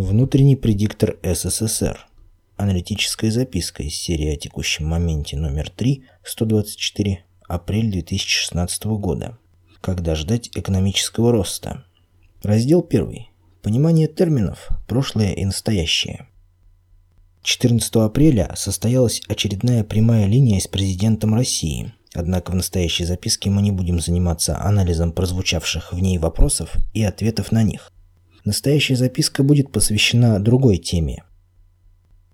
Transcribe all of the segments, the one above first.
Внутренний предиктор СССР. Аналитическая записка из серии о текущем моменте номер 3, 124, апрель 2016 года. Когда ждать экономического роста? Раздел 1. Понимание терминов «прошлое» и «настоящее». 14 апреля состоялась очередная прямая линия с президентом России. Однако в настоящей записке мы не будем заниматься анализом прозвучавших в ней вопросов и ответов на них. Настоящая записка будет посвящена другой теме.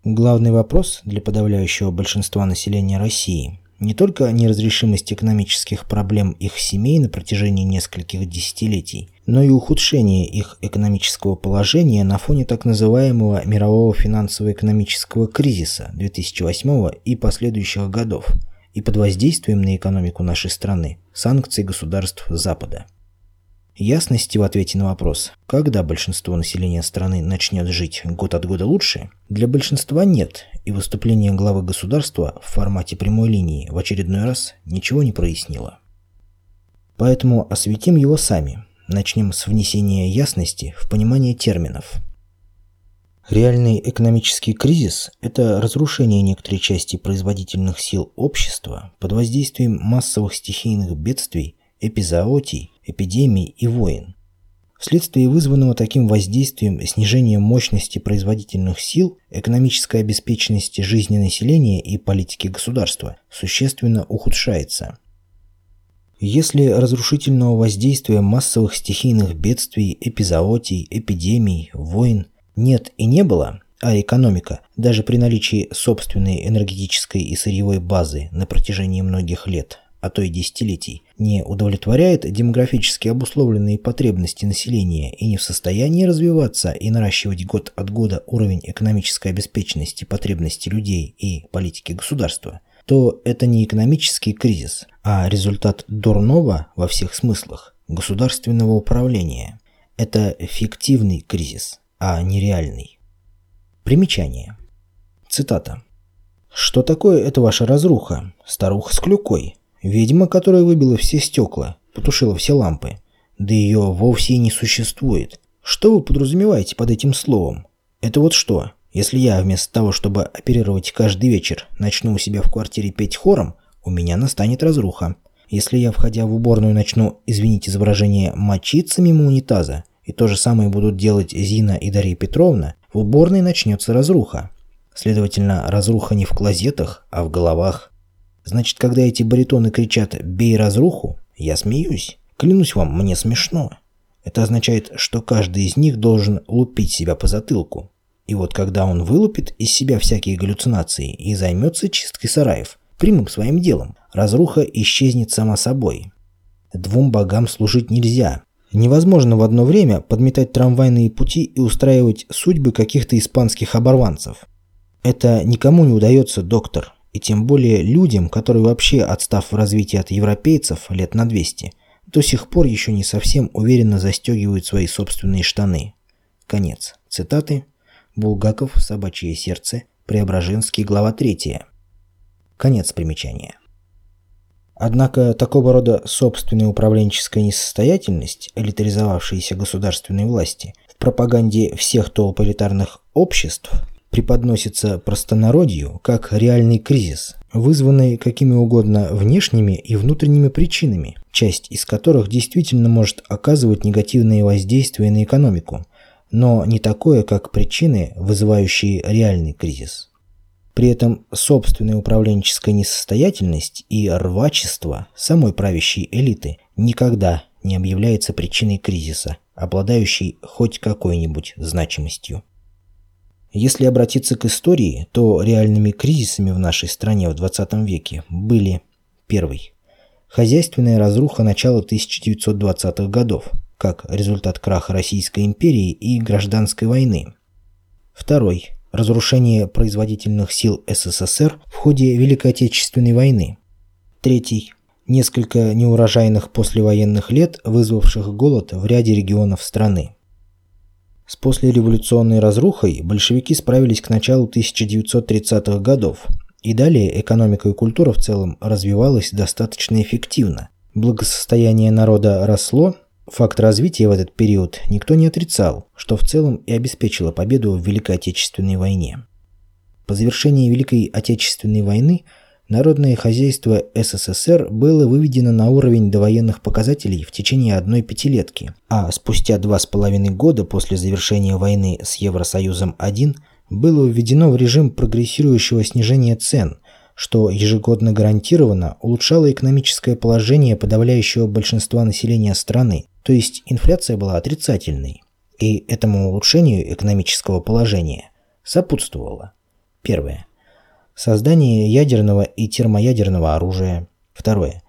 Главный вопрос для подавляющего большинства населения России не только неразрешимость экономических проблем их семей на протяжении нескольких десятилетий, но и ухудшение их экономического положения на фоне так называемого мирового финансово-экономического кризиса 2008 и последующих годов и под воздействием на экономику нашей страны санкций государств Запада. Ясности в ответе на вопрос, когда большинство населения страны начнет жить год от года лучше, для большинства нет, и выступление главы государства в формате прямой линии в очередной раз ничего не прояснило. Поэтому осветим его сами. Начнем с внесения ясности в понимание терминов. Реальный экономический кризис – это разрушение некоторой части производительных сил общества под воздействием массовых стихийных бедствий, эпизоотий, эпидемий и войн. Вследствие вызванного таким воздействием снижения мощности производительных сил, экономическая обеспеченность жизни населения и политики государства существенно ухудшается. Если разрушительного воздействия массовых стихийных бедствий, эпизоотий, эпидемий, войн нет и не было, а экономика, даже при наличии собственной энергетической и сырьевой базы на протяжении многих лет, а то и десятилетий, не удовлетворяет демографически обусловленные потребности населения и не в состоянии развиваться и наращивать год от года уровень экономической обеспеченности потребностей людей и политики государства, то это не экономический кризис, а результат дурного во всех смыслах государственного управления. Это фиктивный кризис, а не реальный. Примечание. Цитата. «Что такое эта ваша разруха? Старуха с клюкой. Ведьма, которая выбила все стекла, потушила все лампы. Да ее вовсе не существует. Что вы подразумеваете под этим словом? Это вот что? Если я вместо того, чтобы оперировать каждый вечер, начну у себя в квартире петь хором, у меня настанет разруха. Если я, входя в уборную, начну, извините изображение, мочиться мимо унитаза, и то же самое будут делать Зина и Дарья Петровна, в уборной начнется разруха. Следовательно, разруха не в клозетах, а в головах. Значит, когда эти баритоны кричат «бей разруху», я смеюсь. Клянусь вам, мне смешно. Это означает, что каждый из них должен лупить себя по затылку. И вот когда он вылупит из себя всякие галлюцинации и займется чисткой сараев, прямым своим делом, разруха исчезнет сама собой. Двум богам служить нельзя. Невозможно в одно время подметать трамвайные пути и устраивать судьбы каких-то испанских оборванцев. Это никому не удается, доктор и тем более людям, которые вообще, отстав в развитии от европейцев лет на 200, до сих пор еще не совсем уверенно застегивают свои собственные штаны. Конец. Цитаты. Булгаков, «Собачье сердце», Преображенский, глава 3. Конец примечания. Однако такого рода собственная управленческая несостоятельность, элитаризовавшаяся государственной власти, в пропаганде всех толполитарных обществ преподносится простонародью как реальный кризис, вызванный какими угодно внешними и внутренними причинами, часть из которых действительно может оказывать негативные воздействия на экономику, но не такое, как причины, вызывающие реальный кризис. При этом собственная управленческая несостоятельность и рвачество самой правящей элиты никогда не объявляется причиной кризиса, обладающей хоть какой-нибудь значимостью. Если обратиться к истории, то реальными кризисами в нашей стране в 20 веке были первый – хозяйственная разруха начала 1920-х годов, как результат краха Российской империи и гражданской войны. Второй – разрушение производительных сил СССР в ходе Великой Отечественной войны. Третий – несколько неурожайных послевоенных лет, вызвавших голод в ряде регионов страны. С послереволюционной разрухой большевики справились к началу 1930-х годов, и далее экономика и культура в целом развивалась достаточно эффективно. Благосостояние народа росло, Факт развития в этот период никто не отрицал, что в целом и обеспечило победу в Великой Отечественной войне. По завершении Великой Отечественной войны народное хозяйство СССР было выведено на уровень довоенных показателей в течение одной пятилетки, а спустя два с половиной года после завершения войны с Евросоюзом-1 было введено в режим прогрессирующего снижения цен, что ежегодно гарантированно улучшало экономическое положение подавляющего большинства населения страны, то есть инфляция была отрицательной. И этому улучшению экономического положения сопутствовало. Первое. Создание ядерного и термоядерного оружия. Второе.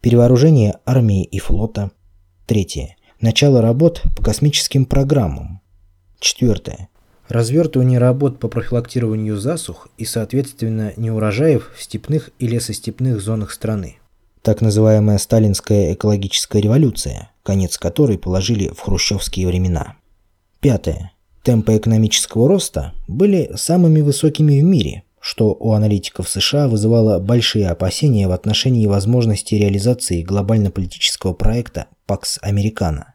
Перевооружение армии и флота. Третье. Начало работ по космическим программам. Четвертое. Развертывание работ по профилактированию засух и, соответственно, неурожаев в степных и лесостепных зонах страны. Так называемая сталинская экологическая революция, конец которой положили в хрущевские времена. Пятое. Темпы экономического роста были самыми высокими в мире, что у аналитиков США вызывало большие опасения в отношении возможности реализации глобально-политического проекта «Пакс Американо».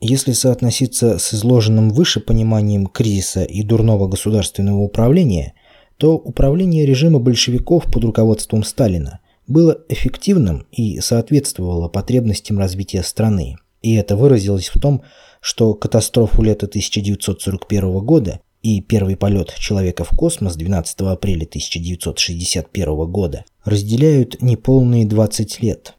Если соотноситься с изложенным выше пониманием кризиса и дурного государственного управления, то управление режима большевиков под руководством Сталина было эффективным и соответствовало потребностям развития страны. И это выразилось в том, что катастрофу лета 1941 года и первый полет человека в космос 12 апреля 1961 года разделяют неполные 20 лет.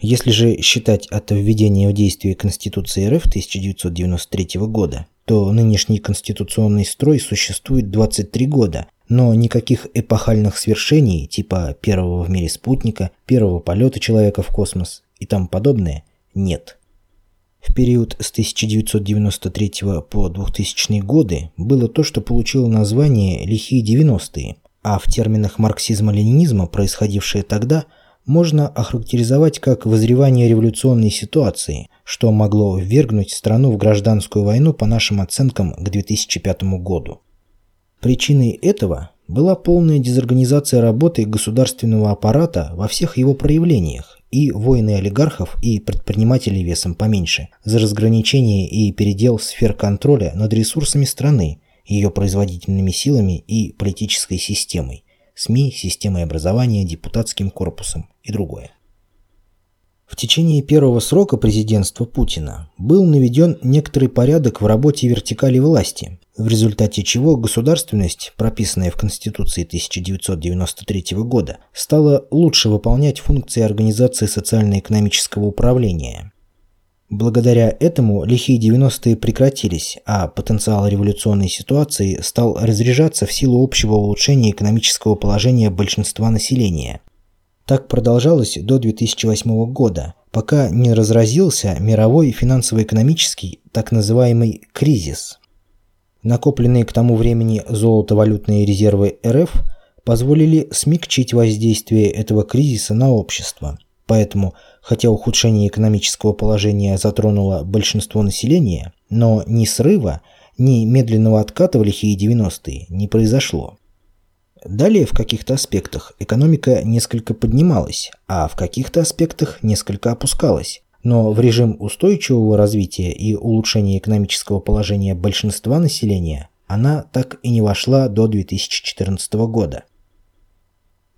Если же считать от введения в действие Конституции РФ 1993 года, то нынешний конституционный строй существует 23 года, но никаких эпохальных свершений типа первого в мире спутника, первого полета человека в космос и тому подобное нет. В период с 1993 по 2000 годы было то, что получило название «лихие 90-е», а в терминах марксизма-ленинизма, происходившее тогда, можно охарактеризовать как возревание революционной ситуации, что могло ввергнуть страну в гражданскую войну по нашим оценкам к 2005 году. Причиной этого была полная дезорганизация работы государственного аппарата во всех его проявлениях и войны олигархов и предпринимателей весом поменьше за разграничение и передел сфер контроля над ресурсами страны, ее производительными силами и политической системой, СМИ, системой образования, депутатским корпусом и другое. В течение первого срока президентства Путина был наведен некоторый порядок в работе вертикали власти, в результате чего государственность, прописанная в Конституции 1993 года, стала лучше выполнять функции организации социально-экономического управления. Благодаря этому лихие 90-е прекратились, а потенциал революционной ситуации стал разряжаться в силу общего улучшения экономического положения большинства населения – так продолжалось до 2008 года, пока не разразился мировой финансово-экономический так называемый кризис. Накопленные к тому времени золотовалютные резервы РФ позволили смягчить воздействие этого кризиса на общество. Поэтому, хотя ухудшение экономического положения затронуло большинство населения, но ни срыва, ни медленного отката в лихие 90-е не произошло. Далее в каких-то аспектах экономика несколько поднималась, а в каких-то аспектах несколько опускалась. Но в режим устойчивого развития и улучшения экономического положения большинства населения она так и не вошла до 2014 года.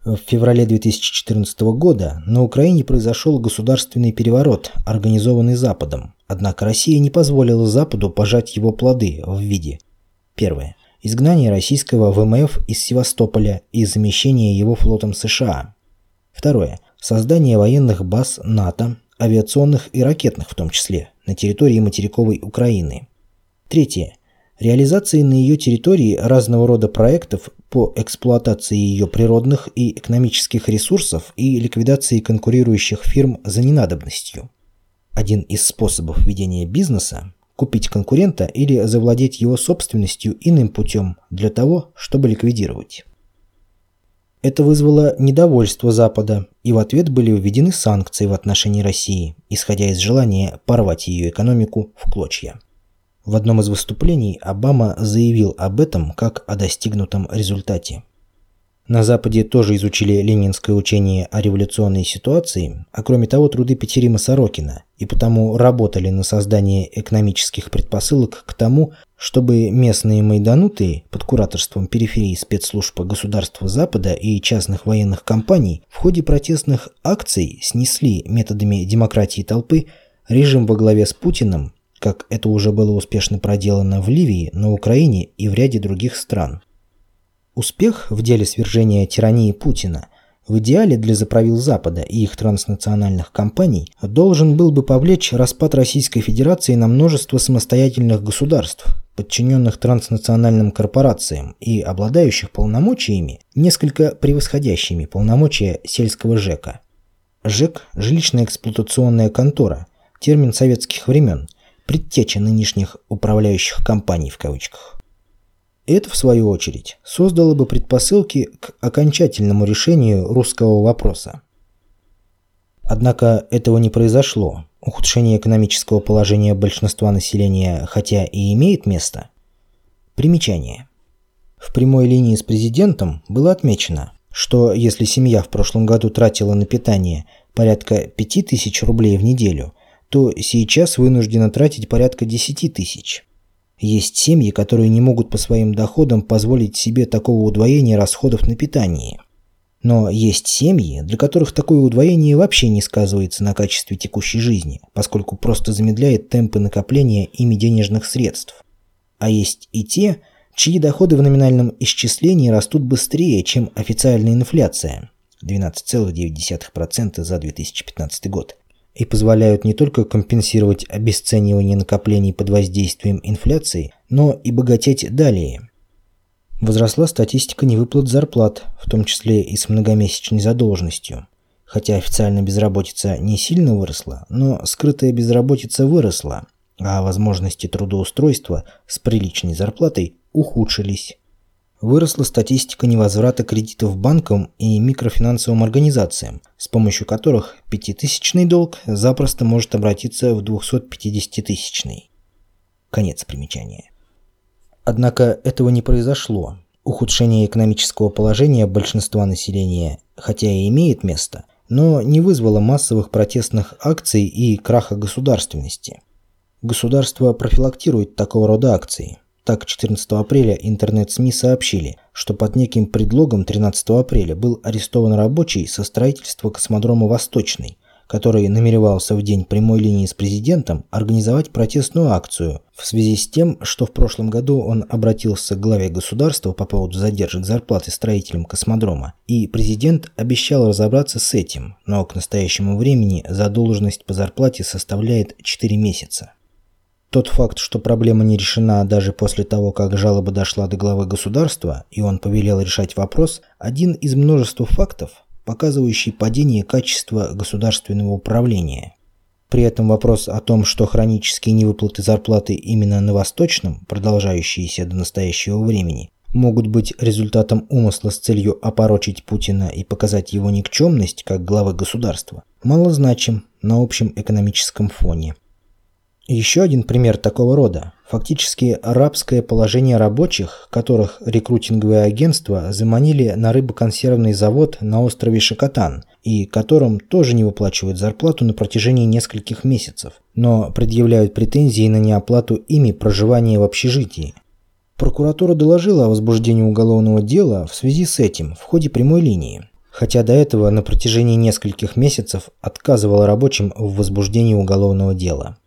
В феврале 2014 года на Украине произошел государственный переворот, организованный Западом. Однако Россия не позволила Западу пожать его плоды в виде Первое изгнание российского ВМФ из Севастополя и замещение его флотом США. Второе. Создание военных баз НАТО, авиационных и ракетных в том числе, на территории материковой Украины. Третье. Реализации на ее территории разного рода проектов по эксплуатации ее природных и экономических ресурсов и ликвидации конкурирующих фирм за ненадобностью. Один из способов ведения бизнеса купить конкурента или завладеть его собственностью иным путем для того, чтобы ликвидировать. Это вызвало недовольство Запада, и в ответ были введены санкции в отношении России, исходя из желания порвать ее экономику в клочья. В одном из выступлений Обама заявил об этом как о достигнутом результате. На Западе тоже изучили ленинское учение о революционной ситуации, а кроме того труды Петерима Сорокина, и потому работали на создание экономических предпосылок к тому, чтобы местные майданутые под кураторством периферии спецслужб государства Запада и частных военных компаний в ходе протестных акций снесли методами демократии толпы режим во главе с Путиным, как это уже было успешно проделано в Ливии, на Украине и в ряде других стран. Успех в деле свержения тирании Путина в идеале для заправил Запада и их транснациональных компаний должен был бы повлечь распад Российской Федерации на множество самостоятельных государств, подчиненных транснациональным корпорациям и обладающих полномочиями, несколько превосходящими полномочия сельского ЖЭКа. ЖЭК – жилищная эксплуатационная контора, термин советских времен, предтеча нынешних управляющих компаний в кавычках. Это, в свою очередь, создало бы предпосылки к окончательному решению русского вопроса. Однако этого не произошло. Ухудшение экономического положения большинства населения, хотя и имеет место. Примечание. В прямой линии с президентом было отмечено, что если семья в прошлом году тратила на питание порядка 5000 рублей в неделю, то сейчас вынуждена тратить порядка 10 тысяч. Есть семьи, которые не могут по своим доходам позволить себе такого удвоения расходов на питание. Но есть семьи, для которых такое удвоение вообще не сказывается на качестве текущей жизни, поскольку просто замедляет темпы накопления ими денежных средств. А есть и те, чьи доходы в номинальном исчислении растут быстрее, чем официальная инфляция – 12,9% за 2015 год и позволяют не только компенсировать обесценивание накоплений под воздействием инфляции, но и богатеть далее. Возросла статистика невыплат зарплат, в том числе и с многомесячной задолженностью. Хотя официально безработица не сильно выросла, но скрытая безработица выросла, а возможности трудоустройства с приличной зарплатой ухудшились выросла статистика невозврата кредитов банкам и микрофинансовым организациям, с помощью которых пятитысячный долг запросто может обратиться в 250-тысячный. Конец примечания. Однако этого не произошло. Ухудшение экономического положения большинства населения, хотя и имеет место, но не вызвало массовых протестных акций и краха государственности. Государство профилактирует такого рода акции – так, 14 апреля интернет-СМИ сообщили, что под неким предлогом 13 апреля был арестован рабочий со строительства космодрома «Восточный», который намеревался в день прямой линии с президентом организовать протестную акцию в связи с тем, что в прошлом году он обратился к главе государства по поводу задержек зарплаты строителям космодрома, и президент обещал разобраться с этим, но к настоящему времени задолженность по зарплате составляет 4 месяца. Тот факт, что проблема не решена даже после того, как жалоба дошла до главы государства, и он повелел решать вопрос, один из множества фактов, показывающий падение качества государственного управления. При этом вопрос о том, что хронические невыплаты зарплаты именно на Восточном, продолжающиеся до настоящего времени, могут быть результатом умысла с целью опорочить Путина и показать его никчемность как главы государства, малозначим на общем экономическом фоне. Еще один пример такого рода – фактически арабское положение рабочих, которых рекрутинговые агентства заманили на рыбоконсервный завод на острове Шакатан, и которым тоже не выплачивают зарплату на протяжении нескольких месяцев, но предъявляют претензии на неоплату ими проживания в общежитии. Прокуратура доложила о возбуждении уголовного дела в связи с этим в ходе прямой линии, хотя до этого на протяжении нескольких месяцев отказывала рабочим в возбуждении уголовного дела.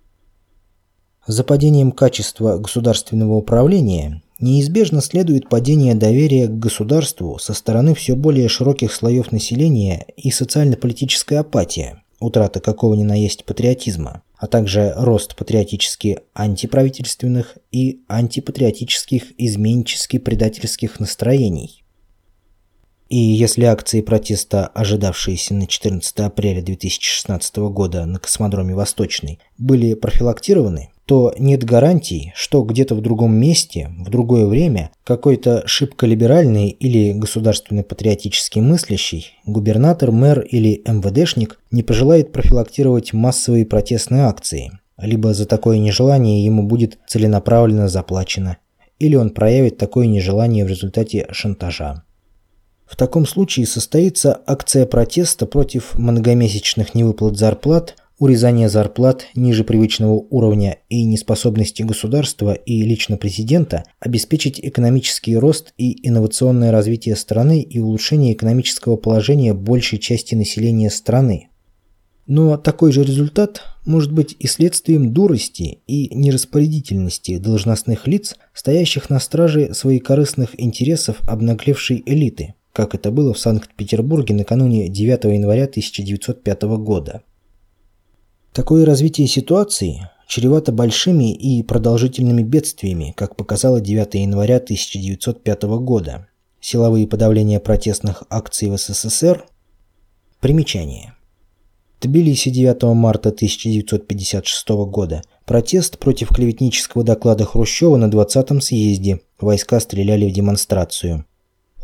За падением качества государственного управления неизбежно следует падение доверия к государству со стороны все более широких слоев населения и социально-политическая апатия, утрата какого ни на есть патриотизма, а также рост патриотически антиправительственных и антипатриотических изменчески-предательских настроений. И если акции протеста, ожидавшиеся на 14 апреля 2016 года на космодроме Восточный, были профилактированы, то нет гарантий, что где-то в другом месте, в другое время, какой-то шибко либеральный или государственно-патриотически мыслящий губернатор, мэр или МВДшник не пожелает профилактировать массовые протестные акции, либо за такое нежелание ему будет целенаправленно заплачено, или он проявит такое нежелание в результате шантажа. В таком случае состоится акция протеста против многомесячных невыплат зарплат, урезания зарплат ниже привычного уровня и неспособности государства и лично президента обеспечить экономический рост и инновационное развитие страны и улучшение экономического положения большей части населения страны. Но такой же результат может быть и следствием дурости и нераспорядительности должностных лиц, стоящих на страже своих корыстных интересов обнаглевшей элиты, как это было в Санкт-Петербурге накануне 9 января 1905 года. Такое развитие ситуации чревато большими и продолжительными бедствиями, как показало 9 января 1905 года. Силовые подавления протестных акций в СССР. Примечание. Тбилиси 9 марта 1956 года. Протест против клеветнического доклада Хрущева на 20-м съезде. Войска стреляли в демонстрацию.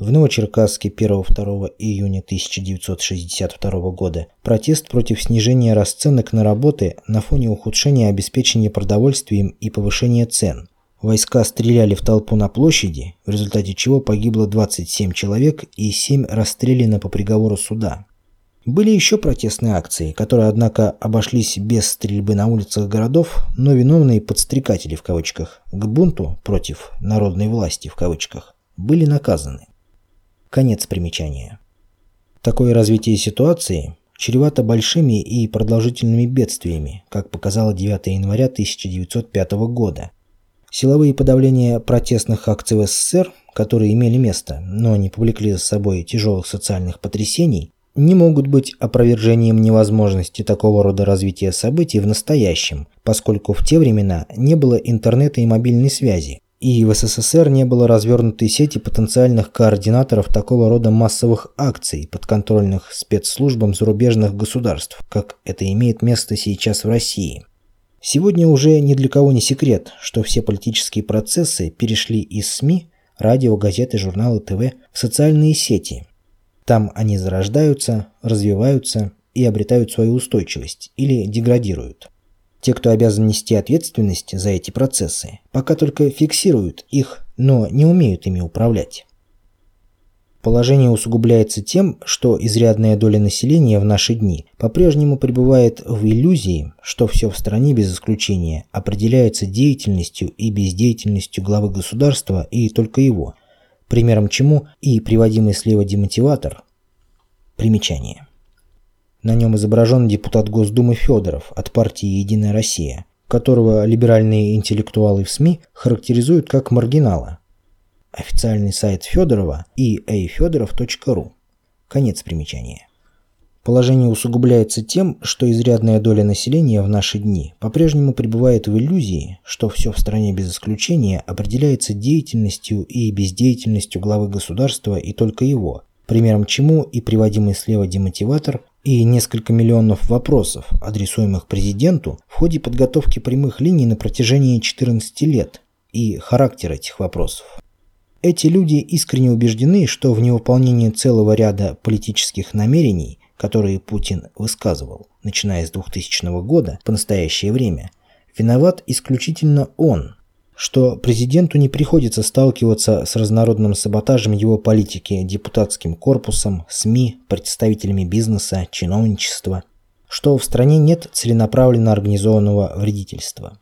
В Новочеркасске 1-2 июня 1962 года протест против снижения расценок на работы на фоне ухудшения обеспечения продовольствием и повышения цен. Войска стреляли в толпу на площади, в результате чего погибло 27 человек и 7 расстреляно по приговору суда. Были еще протестные акции, которые, однако, обошлись без стрельбы на улицах городов, но виновные подстрекатели в кавычках к бунту против народной власти в кавычках были наказаны. Конец примечания. Такое развитие ситуации чревато большими и продолжительными бедствиями, как показало 9 января 1905 года. Силовые подавления протестных акций в СССР, которые имели место, но не повлекли за собой тяжелых социальных потрясений, не могут быть опровержением невозможности такого рода развития событий в настоящем, поскольку в те времена не было интернета и мобильной связи, и в СССР не было развернутой сети потенциальных координаторов такого рода массовых акций, подконтрольных спецслужбам зарубежных государств, как это имеет место сейчас в России. Сегодня уже ни для кого не секрет, что все политические процессы перешли из СМИ, радио, газеты, журналы, ТВ в социальные сети – там они зарождаются, развиваются и обретают свою устойчивость или деградируют. Те, кто обязан нести ответственность за эти процессы, пока только фиксируют их, но не умеют ими управлять. Положение усугубляется тем, что изрядная доля населения в наши дни по-прежнему пребывает в иллюзии, что все в стране без исключения определяется деятельностью и бездеятельностью главы государства и только его – примером чему и приводимый слева демотиватор. Примечание. На нем изображен депутат Госдумы Федоров от партии «Единая Россия», которого либеральные интеллектуалы в СМИ характеризуют как маргинала. Официальный сайт Федорова eafedorov.ru. Конец примечания. Положение усугубляется тем, что изрядная доля населения в наши дни по-прежнему пребывает в иллюзии, что все в стране без исключения определяется деятельностью и бездеятельностью главы государства и только его, примером чему и приводимый слева демотиватор и несколько миллионов вопросов, адресуемых президенту в ходе подготовки прямых линий на протяжении 14 лет и характер этих вопросов. Эти люди искренне убеждены, что в невыполнении целого ряда политических намерений которые Путин высказывал, начиная с 2000 года по настоящее время, виноват исключительно он, что президенту не приходится сталкиваться с разнородным саботажем его политики депутатским корпусом, СМИ, представителями бизнеса, чиновничества, что в стране нет целенаправленно организованного вредительства.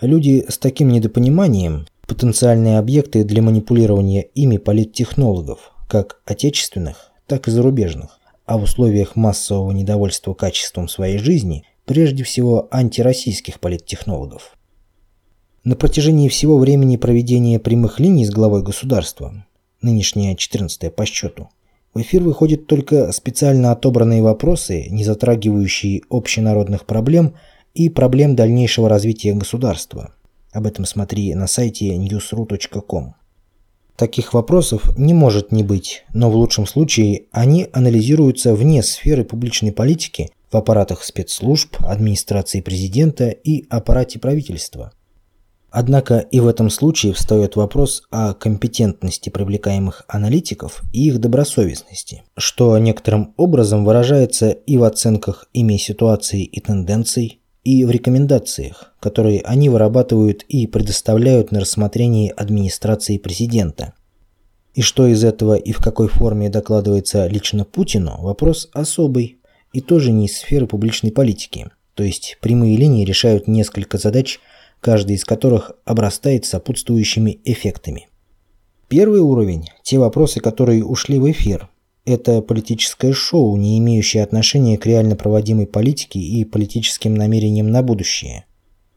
Люди с таким недопониманием – потенциальные объекты для манипулирования ими политтехнологов, как отечественных, так и зарубежных а в условиях массового недовольства качеством своей жизни прежде всего антироссийских политтехнологов. На протяжении всего времени проведения прямых линий с главой государства, нынешняя 14 по счету, в эфир выходят только специально отобранные вопросы, не затрагивающие общенародных проблем и проблем дальнейшего развития государства. Об этом смотри на сайте newsru.com. Таких вопросов не может не быть, но в лучшем случае они анализируются вне сферы публичной политики в аппаратах спецслужб, администрации президента и аппарате правительства. Однако и в этом случае встает вопрос о компетентности привлекаемых аналитиков и их добросовестности, что некоторым образом выражается и в оценках ими ситуации и тенденций, и в рекомендациях, которые они вырабатывают и предоставляют на рассмотрение администрации президента. И что из этого и в какой форме докладывается лично Путину, вопрос особый и тоже не из сферы публичной политики. То есть прямые линии решают несколько задач, каждый из которых обрастает сопутствующими эффектами. Первый уровень – те вопросы, которые ушли в эфир. Это политическое шоу, не имеющее отношения к реально проводимой политике и политическим намерениям на будущее.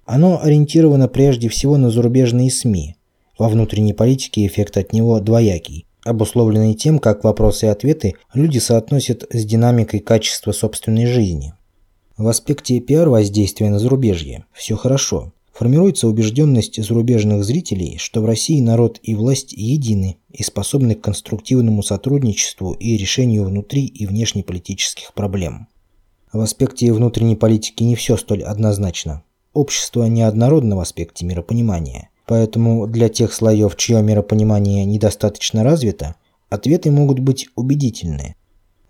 Оно ориентировано прежде всего на зарубежные СМИ. Во внутренней политике эффект от него двоякий, обусловленный тем, как вопросы и ответы люди соотносят с динамикой качества собственной жизни. В аспекте пиар-воздействия на зарубежье все хорошо. Формируется убежденность зарубежных зрителей, что в России народ и власть едины и способны к конструктивному сотрудничеству и решению внутри и внешнеполитических проблем. В аспекте внутренней политики не все столь однозначно. Общество неоднородно в аспекте миропонимания, поэтому для тех слоев, чье миропонимание недостаточно развито, ответы могут быть убедительные.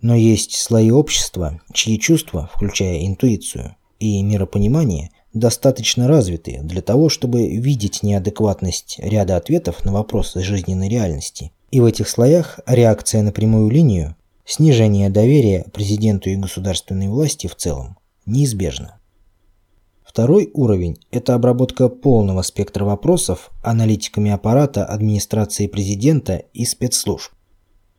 Но есть слои общества, чьи чувства, включая интуицию и миропонимание, достаточно развиты для того, чтобы видеть неадекватность ряда ответов на вопросы жизненной реальности. И в этих слоях реакция на прямую линию, снижение доверия президенту и государственной власти в целом неизбежна. Второй уровень – это обработка полного спектра вопросов аналитиками аппарата администрации президента и спецслужб.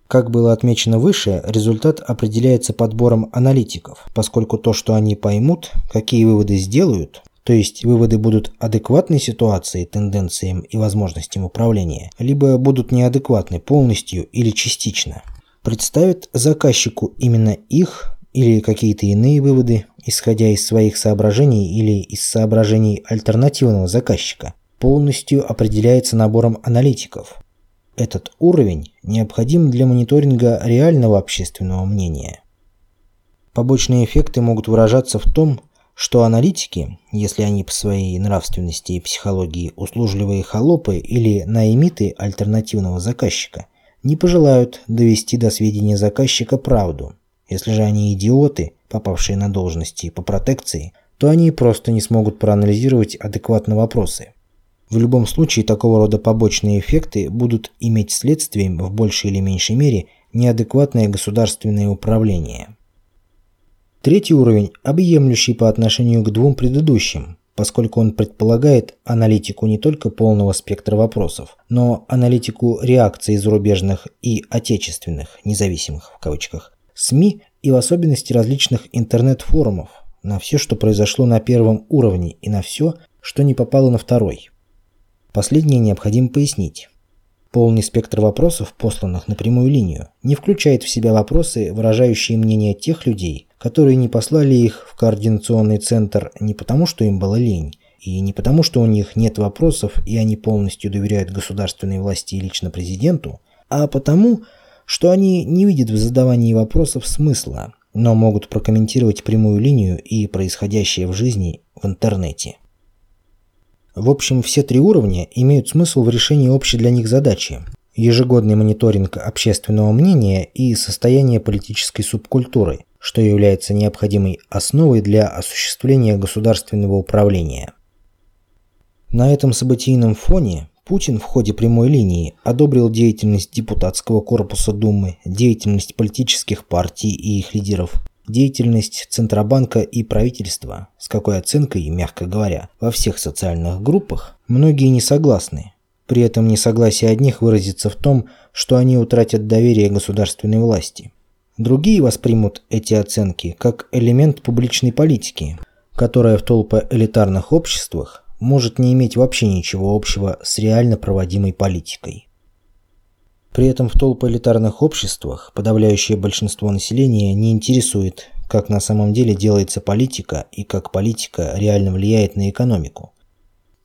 Как было отмечено выше, результат определяется подбором аналитиков, поскольку то, что они поймут, какие выводы сделают, то есть выводы будут адекватны ситуации, тенденциям и возможностям управления, либо будут неадекватны полностью или частично. Представят заказчику именно их или какие-то иные выводы, исходя из своих соображений или из соображений альтернативного заказчика, полностью определяется набором аналитиков. Этот уровень необходим для мониторинга реального общественного мнения. Побочные эффекты могут выражаться в том, что аналитики, если они по своей нравственности и психологии услужливые холопы или наимиты альтернативного заказчика, не пожелают довести до сведения заказчика правду. Если же они идиоты, попавшие на должности по протекции, то они просто не смогут проанализировать адекватно вопросы. В любом случае, такого рода побочные эффекты будут иметь следствием в большей или меньшей мере неадекватное государственное управление. Третий уровень – объемлющий по отношению к двум предыдущим, поскольку он предполагает аналитику не только полного спектра вопросов, но аналитику реакций зарубежных и отечественных, независимых в кавычках, СМИ и в особенности различных интернет-форумов на все, что произошло на первом уровне и на все, что не попало на второй. Последнее необходимо пояснить. Полный спектр вопросов, посланных на прямую линию, не включает в себя вопросы, выражающие мнение тех людей, которые не послали их в координационный центр не потому, что им было лень, и не потому, что у них нет вопросов и они полностью доверяют государственной власти и лично президенту, а потому, что они не видят в задавании вопросов смысла, но могут прокомментировать прямую линию и происходящее в жизни в интернете. В общем, все три уровня имеют смысл в решении общей для них задачи – ежегодный мониторинг общественного мнения и состояние политической субкультуры, что является необходимой основой для осуществления государственного управления. На этом событийном фоне Путин в ходе прямой линии одобрил деятельность депутатского корпуса Думы, деятельность политических партий и их лидеров, деятельность Центробанка и правительства, с какой оценкой, мягко говоря, во всех социальных группах многие не согласны. При этом несогласие одних выразится в том, что они утратят доверие государственной власти. Другие воспримут эти оценки как элемент публичной политики, которая в толпоэлитарных обществах может не иметь вообще ничего общего с реально проводимой политикой. При этом в толпоэлитарных обществах подавляющее большинство населения не интересует, как на самом деле делается политика и как политика реально влияет на экономику.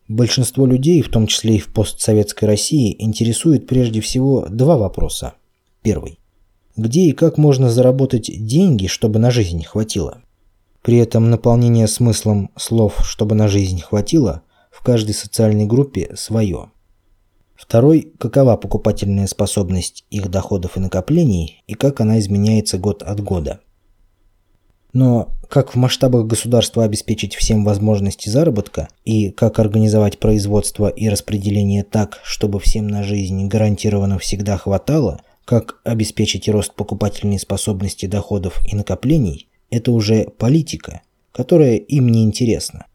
Большинство людей, в том числе и в постсоветской России, интересует прежде всего два вопроса. Первый где и как можно заработать деньги, чтобы на жизнь хватило. При этом наполнение смыслом слов «чтобы на жизнь хватило» в каждой социальной группе свое. Второй – какова покупательная способность их доходов и накоплений и как она изменяется год от года. Но как в масштабах государства обеспечить всем возможности заработка и как организовать производство и распределение так, чтобы всем на жизнь гарантированно всегда хватало, как обеспечить рост покупательной способности доходов и накоплений, это уже политика, которая им не интересна.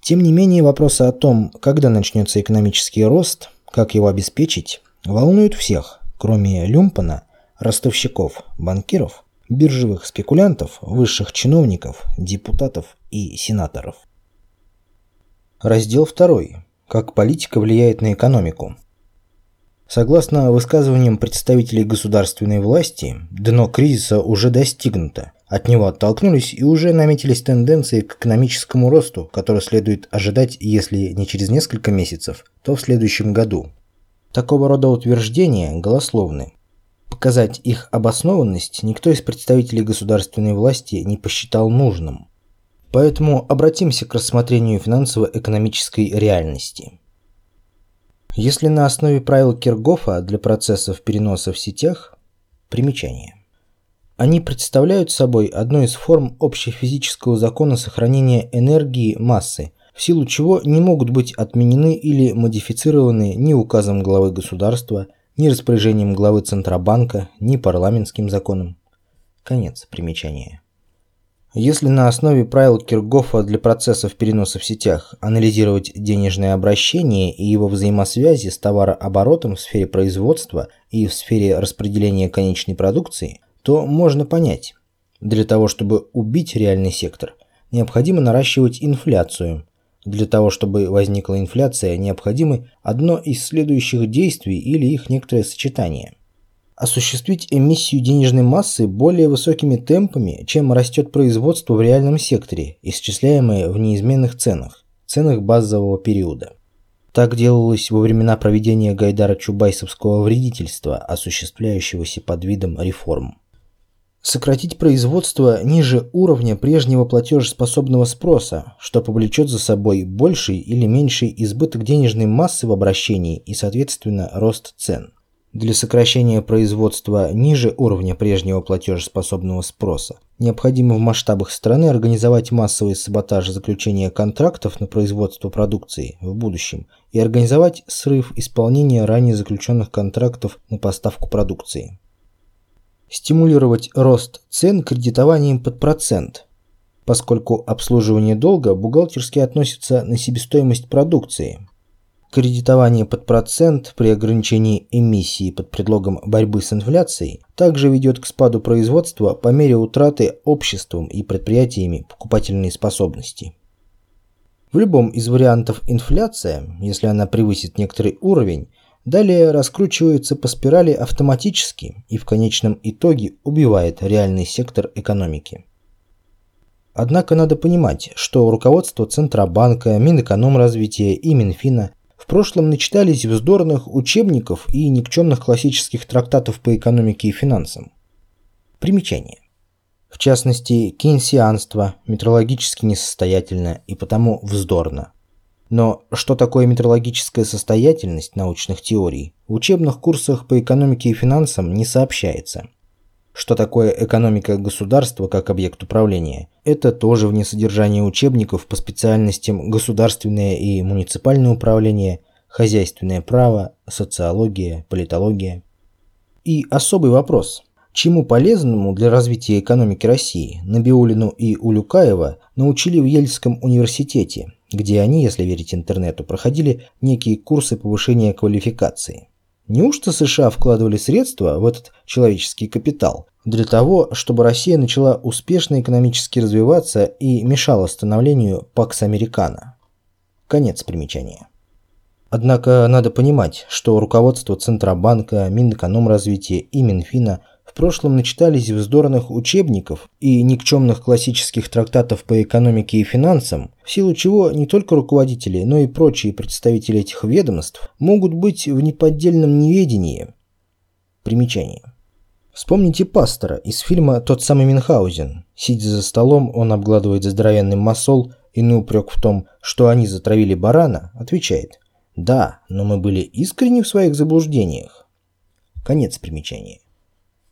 Тем не менее, вопросы о том, когда начнется экономический рост, как его обеспечить, волнуют всех, кроме Люмпана, ростовщиков, банкиров биржевых спекулянтов, высших чиновников, депутатов и сенаторов. Раздел 2. Как политика влияет на экономику. Согласно высказываниям представителей государственной власти, дно кризиса уже достигнуто. От него оттолкнулись и уже наметились тенденции к экономическому росту, который следует ожидать, если не через несколько месяцев, то в следующем году. Такого рода утверждения голословны. Показать их обоснованность никто из представителей государственной власти не посчитал нужным. Поэтому обратимся к рассмотрению финансово-экономической реальности. Если на основе правил Киргофа для процессов переноса в сетях, примечание. Они представляют собой одну из форм общефизического закона сохранения энергии массы, в силу чего не могут быть отменены или модифицированы ни указом главы государства, ни распоряжением главы Центробанка, ни парламентским законом. Конец примечания. Если на основе правил Киргофа для процессов переноса в сетях анализировать денежное обращение и его взаимосвязи с товарооборотом в сфере производства и в сфере распределения конечной продукции, то можно понять, для того чтобы убить реальный сектор, необходимо наращивать инфляцию, для того, чтобы возникла инфляция, необходимо одно из следующих действий или их некоторое сочетание. Осуществить эмиссию денежной массы более высокими темпами, чем растет производство в реальном секторе, исчисляемое в неизменных ценах, ценах базового периода. Так делалось во времена проведения Гайдара Чубайсовского вредительства, осуществляющегося под видом реформ сократить производство ниже уровня прежнего платежеспособного спроса, что повлечет за собой больший или меньший избыток денежной массы в обращении и, соответственно, рост цен. Для сокращения производства ниже уровня прежнего платежеспособного спроса необходимо в масштабах страны организовать массовый саботаж заключения контрактов на производство продукции в будущем и организовать срыв исполнения ранее заключенных контрактов на поставку продукции стимулировать рост цен кредитованием под процент, поскольку обслуживание долга бухгалтерски относится на себестоимость продукции. Кредитование под процент при ограничении эмиссии под предлогом борьбы с инфляцией также ведет к спаду производства по мере утраты обществом и предприятиями покупательной способности. В любом из вариантов инфляция, если она превысит некоторый уровень, Далее раскручивается по спирали автоматически и в конечном итоге убивает реальный сектор экономики. Однако надо понимать, что руководство Центробанка, Минэкономразвития и Минфина в прошлом начитались вздорных учебников и никчемных классических трактатов по экономике и финансам. Примечание. В частности, кейнсианство метрологически несостоятельно и потому вздорно. Но что такое метрологическая состоятельность научных теорий, в учебных курсах по экономике и финансам не сообщается. Что такое экономика государства как объект управления, это тоже вне содержания учебников по специальностям государственное и муниципальное управление, хозяйственное право, социология, политология. И особый вопрос – чему полезному для развития экономики России Набиулину и Улюкаева научили в Ельском университете, где они, если верить интернету, проходили некие курсы повышения квалификации. Неужто США вкладывали средства в этот человеческий капитал для того, чтобы Россия начала успешно экономически развиваться и мешала становлению Пакс Американо? Конец примечания. Однако надо понимать, что руководство Центробанка, Минэкономразвития и Минфина – в прошлом начитались вздорных учебников и никчемных классических трактатов по экономике и финансам, в силу чего не только руководители, но и прочие представители этих ведомств могут быть в неподдельном неведении. Примечание. Вспомните пастора из фильма «Тот самый Мюнхгаузен». Сидя за столом, он обгладывает здоровенный масол и на упрек в том, что они затравили барана, отвечает «Да, но мы были искренни в своих заблуждениях». Конец примечания.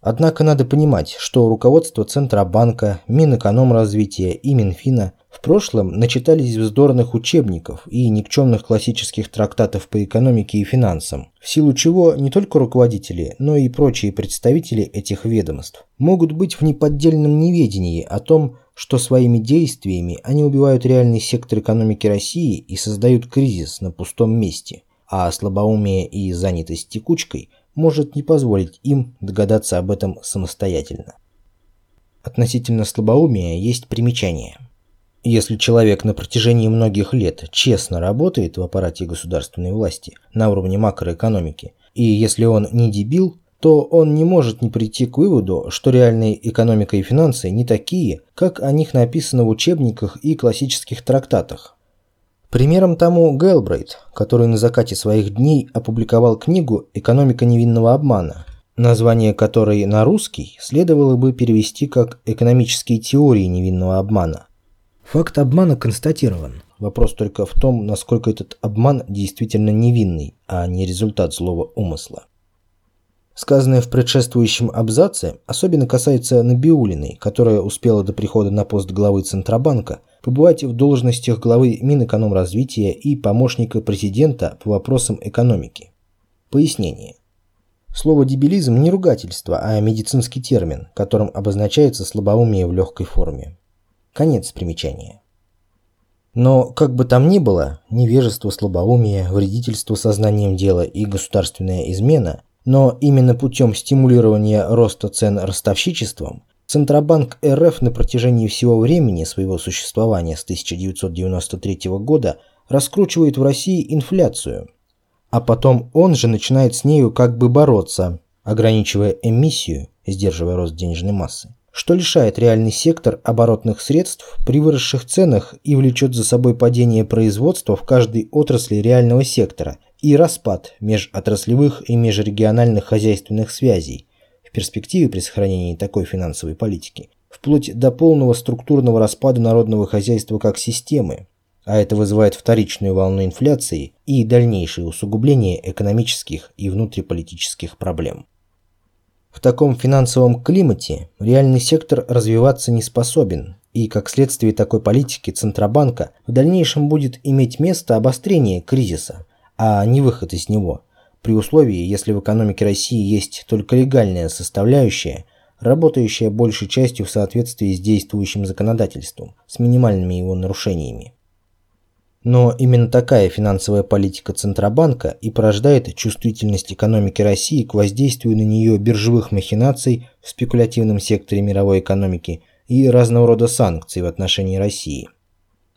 Однако надо понимать, что руководство Центробанка, Минэкономразвития и Минфина в прошлом начитались вздорных учебников и никчемных классических трактатов по экономике и финансам, в силу чего не только руководители, но и прочие представители этих ведомств могут быть в неподдельном неведении о том, что своими действиями они убивают реальный сектор экономики России и создают кризис на пустом месте, а слабоумие и занятость текучкой – может не позволить им догадаться об этом самостоятельно. Относительно слабоумия есть примечание. Если человек на протяжении многих лет честно работает в аппарате государственной власти на уровне макроэкономики, и если он не дебил, то он не может не прийти к выводу, что реальная экономика и финансы не такие, как о них написано в учебниках и классических трактатах. Примером тому Гелбрейт, который на закате своих дней опубликовал книгу «Экономика невинного обмана», название которой на русский следовало бы перевести как «Экономические теории невинного обмана». Факт обмана констатирован. Вопрос только в том, насколько этот обман действительно невинный, а не результат злого умысла. Сказанное в предшествующем абзаце особенно касается Набиулиной, которая успела до прихода на пост главы Центробанка побывать в должностях главы Минэкономразвития и помощника президента по вопросам экономики. Пояснение. Слово «дебилизм» не ругательство, а медицинский термин, которым обозначается слабоумие в легкой форме. Конец примечания. Но, как бы там ни было, невежество, слабоумие, вредительство сознанием дела и государственная измена но именно путем стимулирования роста цен ростовщичеством Центробанк РФ на протяжении всего времени своего существования с 1993 года раскручивает в России инфляцию, а потом он же начинает с нею как бы бороться, ограничивая эмиссию, сдерживая рост денежной массы, что лишает реальный сектор оборотных средств при выросших ценах и влечет за собой падение производства в каждой отрасли реального сектора и распад межотраслевых и межрегиональных хозяйственных связей перспективе при сохранении такой финансовой политики, вплоть до полного структурного распада народного хозяйства как системы, а это вызывает вторичную волну инфляции и дальнейшее усугубление экономических и внутриполитических проблем. В таком финансовом климате реальный сектор развиваться не способен, и как следствие такой политики Центробанка в дальнейшем будет иметь место обострение кризиса, а не выход из него, при условии, если в экономике России есть только легальная составляющая, работающая большей частью в соответствии с действующим законодательством, с минимальными его нарушениями. Но именно такая финансовая политика Центробанка и порождает чувствительность экономики России к воздействию на нее биржевых махинаций в спекулятивном секторе мировой экономики и разного рода санкций в отношении России.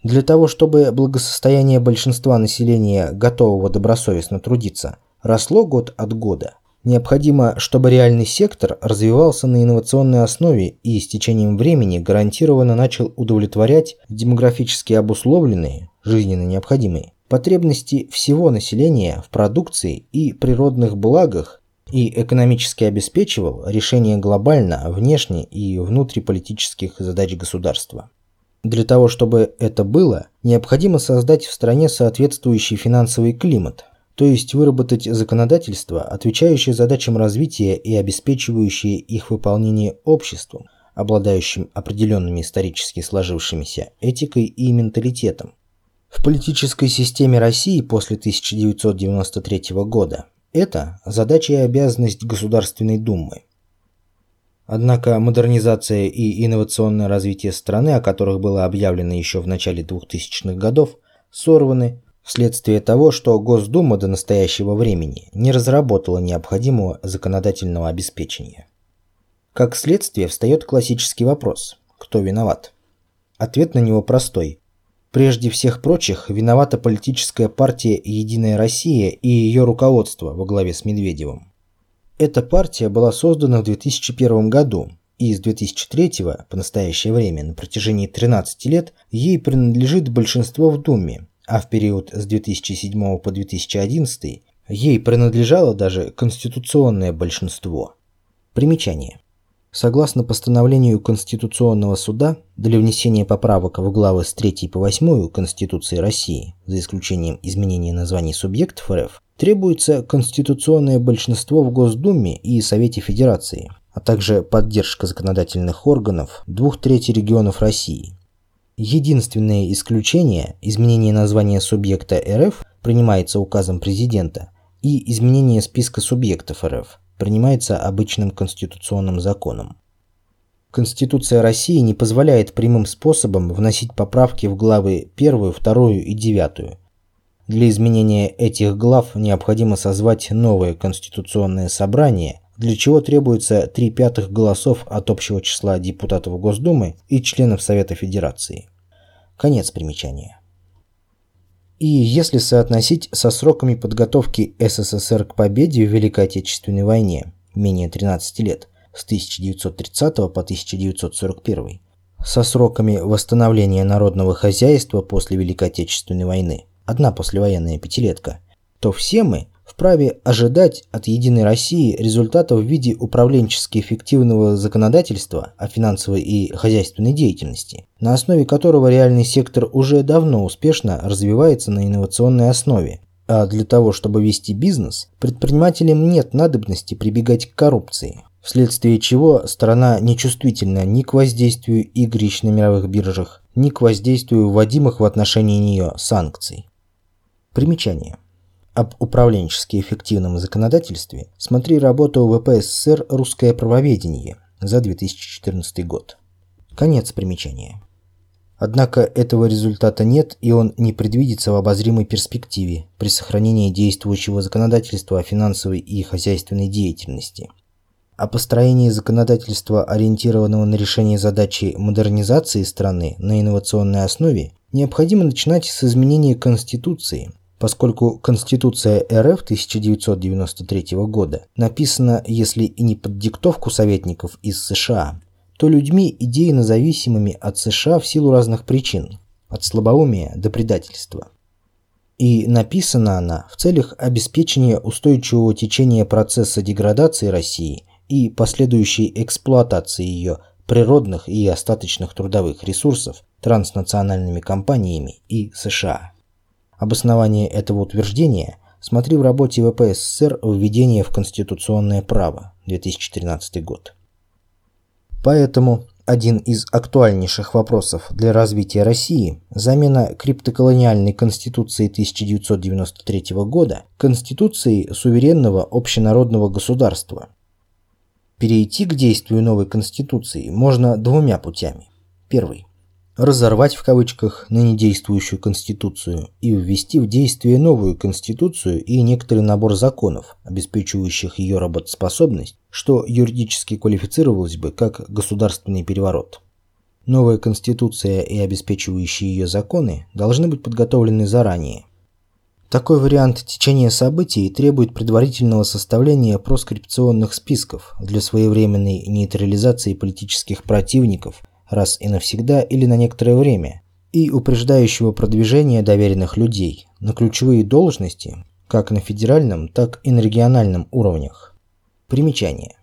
Для того, чтобы благосостояние большинства населения, готового добросовестно трудиться, росло год от года, необходимо, чтобы реальный сектор развивался на инновационной основе и с течением времени гарантированно начал удовлетворять демографически обусловленные, жизненно необходимые, потребности всего населения в продукции и природных благах и экономически обеспечивал решение глобально внешне и внутриполитических задач государства. Для того, чтобы это было, необходимо создать в стране соответствующий финансовый климат, то есть выработать законодательство, отвечающее задачам развития и обеспечивающее их выполнение обществом, обладающим определенными исторически сложившимися этикой и менталитетом. В политической системе России после 1993 года это задача и обязанность Государственной Думы. Однако модернизация и инновационное развитие страны, о которых было объявлено еще в начале 2000-х годов, сорваны вследствие того, что Госдума до настоящего времени не разработала необходимого законодательного обеспечения. Как следствие встает классический вопрос – кто виноват? Ответ на него простой. Прежде всех прочих виновата политическая партия «Единая Россия» и ее руководство во главе с Медведевым. Эта партия была создана в 2001 году, и с 2003 по настоящее время на протяжении 13 лет ей принадлежит большинство в Думе, а в период с 2007 по 2011 ей принадлежало даже конституционное большинство. Примечание. Согласно постановлению Конституционного суда, для внесения поправок в главы с 3 по 8 Конституции России, за исключением изменения названий субъектов РФ, требуется конституционное большинство в Госдуме и Совете Федерации, а также поддержка законодательных органов двух третей регионов России. Единственное исключение – изменение названия субъекта РФ принимается указом президента, и изменение списка субъектов РФ принимается обычным конституционным законом. Конституция России не позволяет прямым способом вносить поправки в главы 1, 2 и 9. Для изменения этих глав необходимо созвать новое конституционное собрание, для чего требуется 3 пятых голосов от общего числа депутатов Госдумы и членов Совета Федерации. Конец примечания. И если соотносить со сроками подготовки СССР к победе в Великой Отечественной войне, менее 13 лет, с 1930 по 1941, со сроками восстановления народного хозяйства после Великой Отечественной войны, одна послевоенная пятилетка, то все мы вправе ожидать от Единой России результатов в виде управленчески эффективного законодательства о финансовой и хозяйственной деятельности, на основе которого реальный сектор уже давно успешно развивается на инновационной основе. А для того, чтобы вести бизнес, предпринимателям нет надобности прибегать к коррупции, вследствие чего страна нечувствительна ни к воздействию игрищ на мировых биржах, ни к воздействию вводимых в отношении нее санкций. Примечание. Об управленчески эффективном законодательстве смотри работу ВПССР «Русское правоведение» за 2014 год. Конец примечания. Однако этого результата нет, и он не предвидится в обозримой перспективе при сохранении действующего законодательства о финансовой и хозяйственной деятельности – о построении законодательства, ориентированного на решение задачи модернизации страны на инновационной основе, необходимо начинать с изменения Конституции, поскольку Конституция РФ 1993 года написана, если и не под диктовку советников из США, то людьми идейно зависимыми от США в силу разных причин, от слабоумия до предательства. И написана она в целях обеспечения устойчивого течения процесса деградации России – и последующей эксплуатации ее природных и остаточных трудовых ресурсов транснациональными компаниями и США. Обоснование этого утверждения смотри в работе ВПССР «Введение в конституционное право» 2013 год. Поэтому один из актуальнейших вопросов для развития России – замена криптоколониальной Конституции 1993 года Конституцией суверенного общенародного государства, Перейти к действию новой Конституции можно двумя путями. Первый. Разорвать в кавычках ныне действующую Конституцию и ввести в действие новую Конституцию и некоторый набор законов, обеспечивающих ее работоспособность, что юридически квалифицировалось бы как государственный переворот. Новая Конституция и обеспечивающие ее законы должны быть подготовлены заранее, такой вариант течения событий требует предварительного составления проскрипционных списков для своевременной нейтрализации политических противников раз и навсегда или на некоторое время и упреждающего продвижения доверенных людей на ключевые должности как на федеральном, так и на региональном уровнях. Примечание.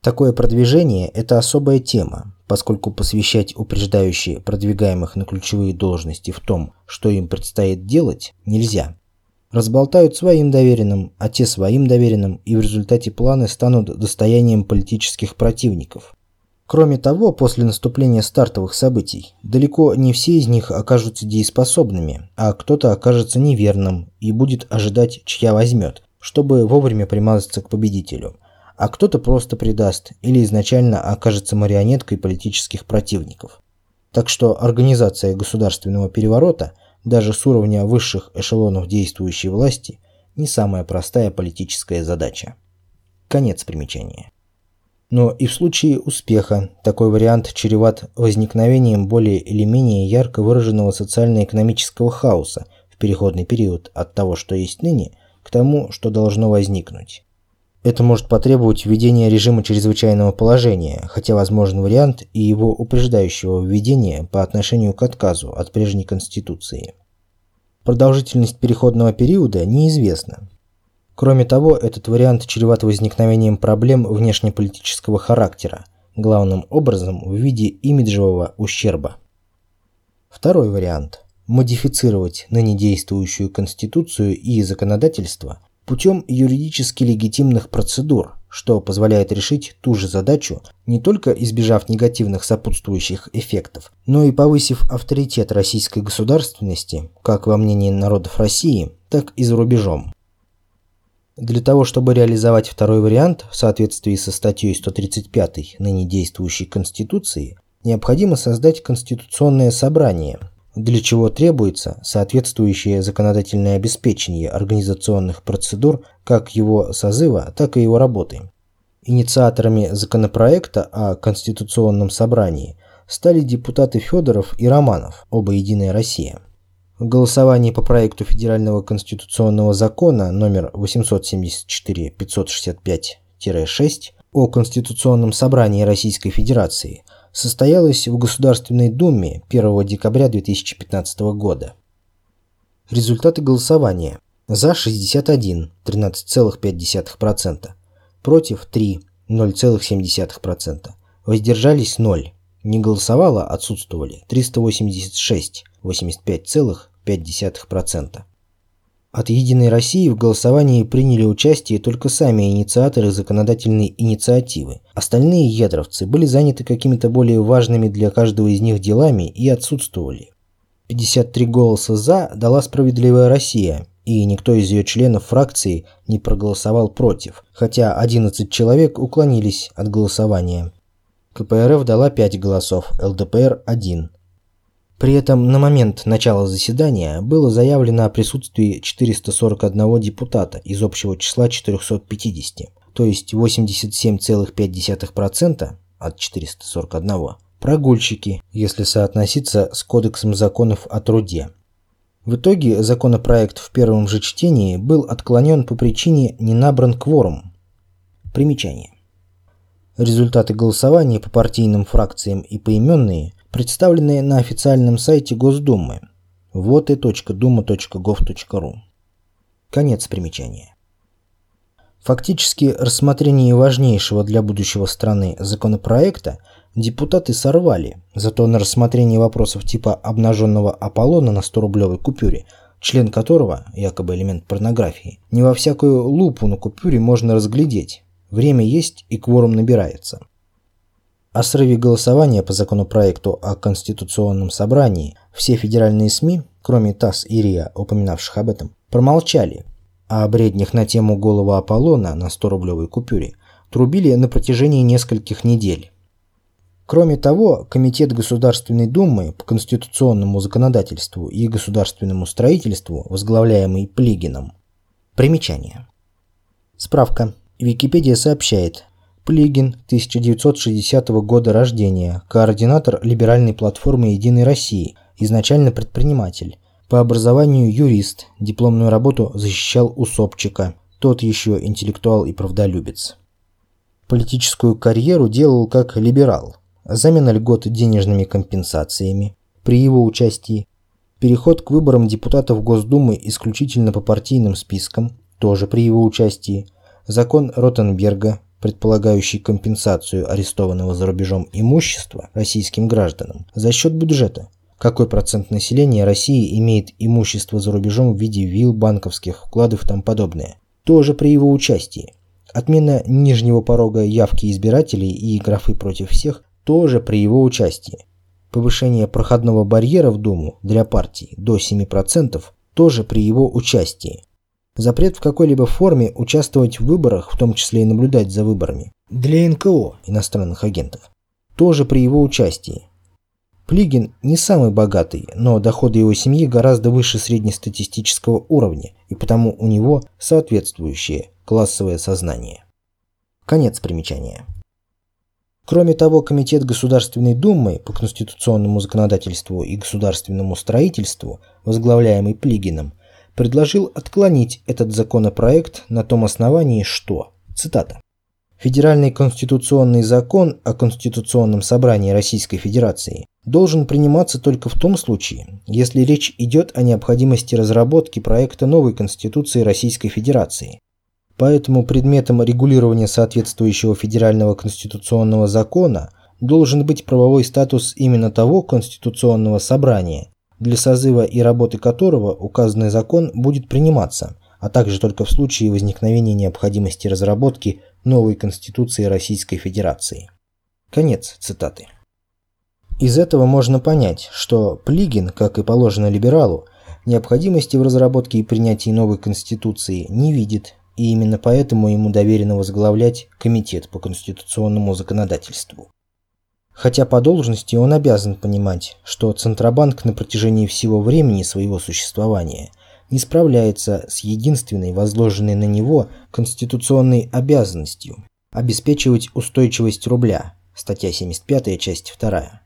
Такое продвижение – это особая тема, поскольку посвящать упреждающие продвигаемых на ключевые должности в том, что им предстоит делать, нельзя разболтают своим доверенным, а те своим доверенным, и в результате планы станут достоянием политических противников. Кроме того, после наступления стартовых событий, далеко не все из них окажутся дееспособными, а кто-то окажется неверным и будет ожидать, чья возьмет, чтобы вовремя примазаться к победителю, а кто-то просто предаст или изначально окажется марионеткой политических противников. Так что организация государственного переворота – даже с уровня высших эшелонов действующей власти, не самая простая политическая задача. Конец примечания. Но и в случае успеха такой вариант чреват возникновением более или менее ярко выраженного социально-экономического хаоса в переходный период от того, что есть ныне, к тому, что должно возникнуть. Это может потребовать введения режима чрезвычайного положения, хотя возможен вариант и его упреждающего введения по отношению к отказу от прежней Конституции. Продолжительность переходного периода неизвестна. Кроме того, этот вариант чреват возникновением проблем внешнеполитического характера, главным образом в виде имиджевого ущерба. Второй вариант – модифицировать ныне действующую Конституцию и законодательство – путем юридически легитимных процедур, что позволяет решить ту же задачу, не только избежав негативных сопутствующих эффектов, но и повысив авторитет российской государственности, как во мнении народов России, так и за рубежом. Для того, чтобы реализовать второй вариант в соответствии со статьей 135 ныне действующей Конституции, необходимо создать Конституционное собрание, для чего требуется соответствующее законодательное обеспечение организационных процедур как его созыва, так и его работы. Инициаторами законопроекта о Конституционном собрании стали депутаты Федоров и Романов, оба «Единая Россия». В голосовании по проекту федерального конституционного закона номер 874-565-6 о Конституционном собрании Российской Федерации – состоялась в Государственной Думе 1 декабря 2015 года. Результаты голосования. За 61 13,5%, против 3 0,7%, воздержались 0, не голосовало, отсутствовали 386 85,5%. От «Единой России» в голосовании приняли участие только сами инициаторы законодательной инициативы. Остальные ядровцы были заняты какими-то более важными для каждого из них делами и отсутствовали. 53 голоса «за» дала «Справедливая Россия», и никто из ее членов фракции не проголосовал против, хотя 11 человек уклонились от голосования. КПРФ дала 5 голосов, ЛДПР – 1. При этом на момент начала заседания было заявлено о присутствии 441 депутата из общего числа 450, то есть 87,5% от 441 прогульщики, если соотноситься с Кодексом законов о труде. В итоге законопроект в первом же чтении был отклонен по причине не набран кворум. Примечание. Результаты голосования по партийным фракциям и поименные представленные на официальном сайте Госдумы vote.duma.gov.ru. Конец примечания. Фактически рассмотрение важнейшего для будущего страны законопроекта депутаты сорвали, зато на рассмотрение вопросов типа обнаженного Аполлона на 100-рублевой купюре, член которого, якобы элемент порнографии, не во всякую лупу на купюре можно разглядеть. Время есть и кворум набирается. О срыве голосования по законопроекту о Конституционном собрании все федеральные СМИ, кроме ТАСС и РИА, упоминавших об этом, промолчали, а о бреднях на тему голова Аполлона на 100-рублевой купюре трубили на протяжении нескольких недель. Кроме того, Комитет Государственной Думы по конституционному законодательству и государственному строительству, возглавляемый Плигином. Примечание. Справка. Википедия сообщает, Плигин, 1960 года рождения, координатор либеральной платформы «Единой России», изначально предприниматель. По образованию юрист, дипломную работу защищал у Собчика, тот еще интеллектуал и правдолюбец. Политическую карьеру делал как либерал. Замена льгот денежными компенсациями при его участии, переход к выборам депутатов Госдумы исключительно по партийным спискам, тоже при его участии, закон Ротенберга, предполагающий компенсацию арестованного за рубежом имущества российским гражданам за счет бюджета. Какой процент населения России имеет имущество за рубежом в виде вилл, банковских вкладов и тому подобное? Тоже при его участии. Отмена нижнего порога явки избирателей и графы против всех тоже при его участии. Повышение проходного барьера в Думу для партий до 7% тоже при его участии. Запрет в какой-либо форме участвовать в выборах, в том числе и наблюдать за выборами, для НКО, иностранных агентов, тоже при его участии. Плигин не самый богатый, но доходы его семьи гораздо выше среднестатистического уровня, и потому у него соответствующее классовое сознание. Конец примечания. Кроме того, Комитет Государственной Думы по конституционному законодательству и государственному строительству, возглавляемый Плигином, предложил отклонить этот законопроект на том основании, что, цитата, Федеральный конституционный закон о Конституционном собрании Российской Федерации должен приниматься только в том случае, если речь идет о необходимости разработки проекта новой Конституции Российской Федерации. Поэтому предметом регулирования соответствующего федерального конституционного закона должен быть правовой статус именно того конституционного собрания, для созыва и работы которого указанный закон будет приниматься, а также только в случае возникновения необходимости разработки новой Конституции Российской Федерации. Конец цитаты. Из этого можно понять, что Плигин, как и положено либералу, необходимости в разработке и принятии новой Конституции не видит, и именно поэтому ему доверено возглавлять Комитет по конституционному законодательству. Хотя по должности он обязан понимать, что Центробанк на протяжении всего времени своего существования не справляется с единственной возложенной на него конституционной обязанностью – обеспечивать устойчивость рубля, статья 75, часть 2.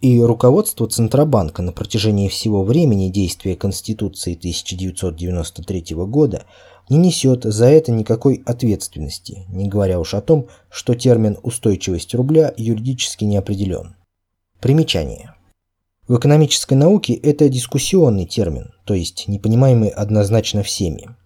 И руководство Центробанка на протяжении всего времени действия Конституции 1993 года не несет за это никакой ответственности, не говоря уж о том, что термин «устойчивость рубля» юридически не определен. Примечание. В экономической науке это дискуссионный термин, то есть непонимаемый однозначно всеми.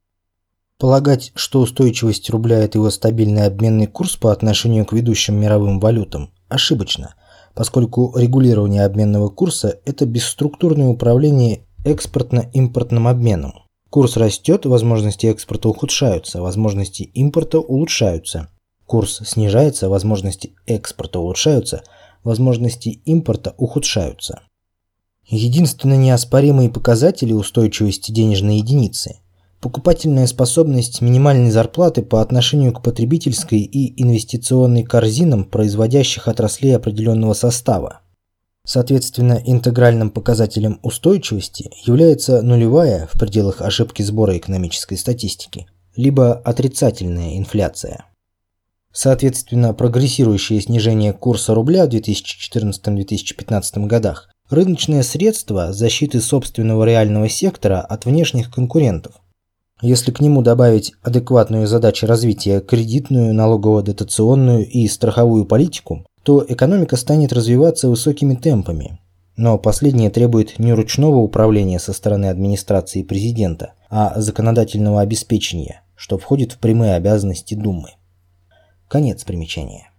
Полагать, что устойчивость рубля – это его стабильный обменный курс по отношению к ведущим мировым валютам, ошибочно, поскольку регулирование обменного курса – это бесструктурное управление экспортно-импортным обменом. Курс растет, возможности экспорта ухудшаются, возможности импорта улучшаются. Курс снижается, возможности экспорта улучшаются, возможности импорта ухудшаются. Единственные неоспоримые показатели устойчивости денежной единицы – покупательная способность минимальной зарплаты по отношению к потребительской и инвестиционной корзинам производящих отраслей определенного состава. Соответственно, интегральным показателем устойчивости является нулевая в пределах ошибки сбора экономической статистики, либо отрицательная инфляция. Соответственно, прогрессирующее снижение курса рубля в 2014-2015 годах – рыночное средство защиты собственного реального сектора от внешних конкурентов. Если к нему добавить адекватную задачи развития кредитную, налогово-дотационную и страховую политику, то экономика станет развиваться высокими темпами. Но последнее требует не ручного управления со стороны администрации президента, а законодательного обеспечения, что входит в прямые обязанности Думы. Конец примечания.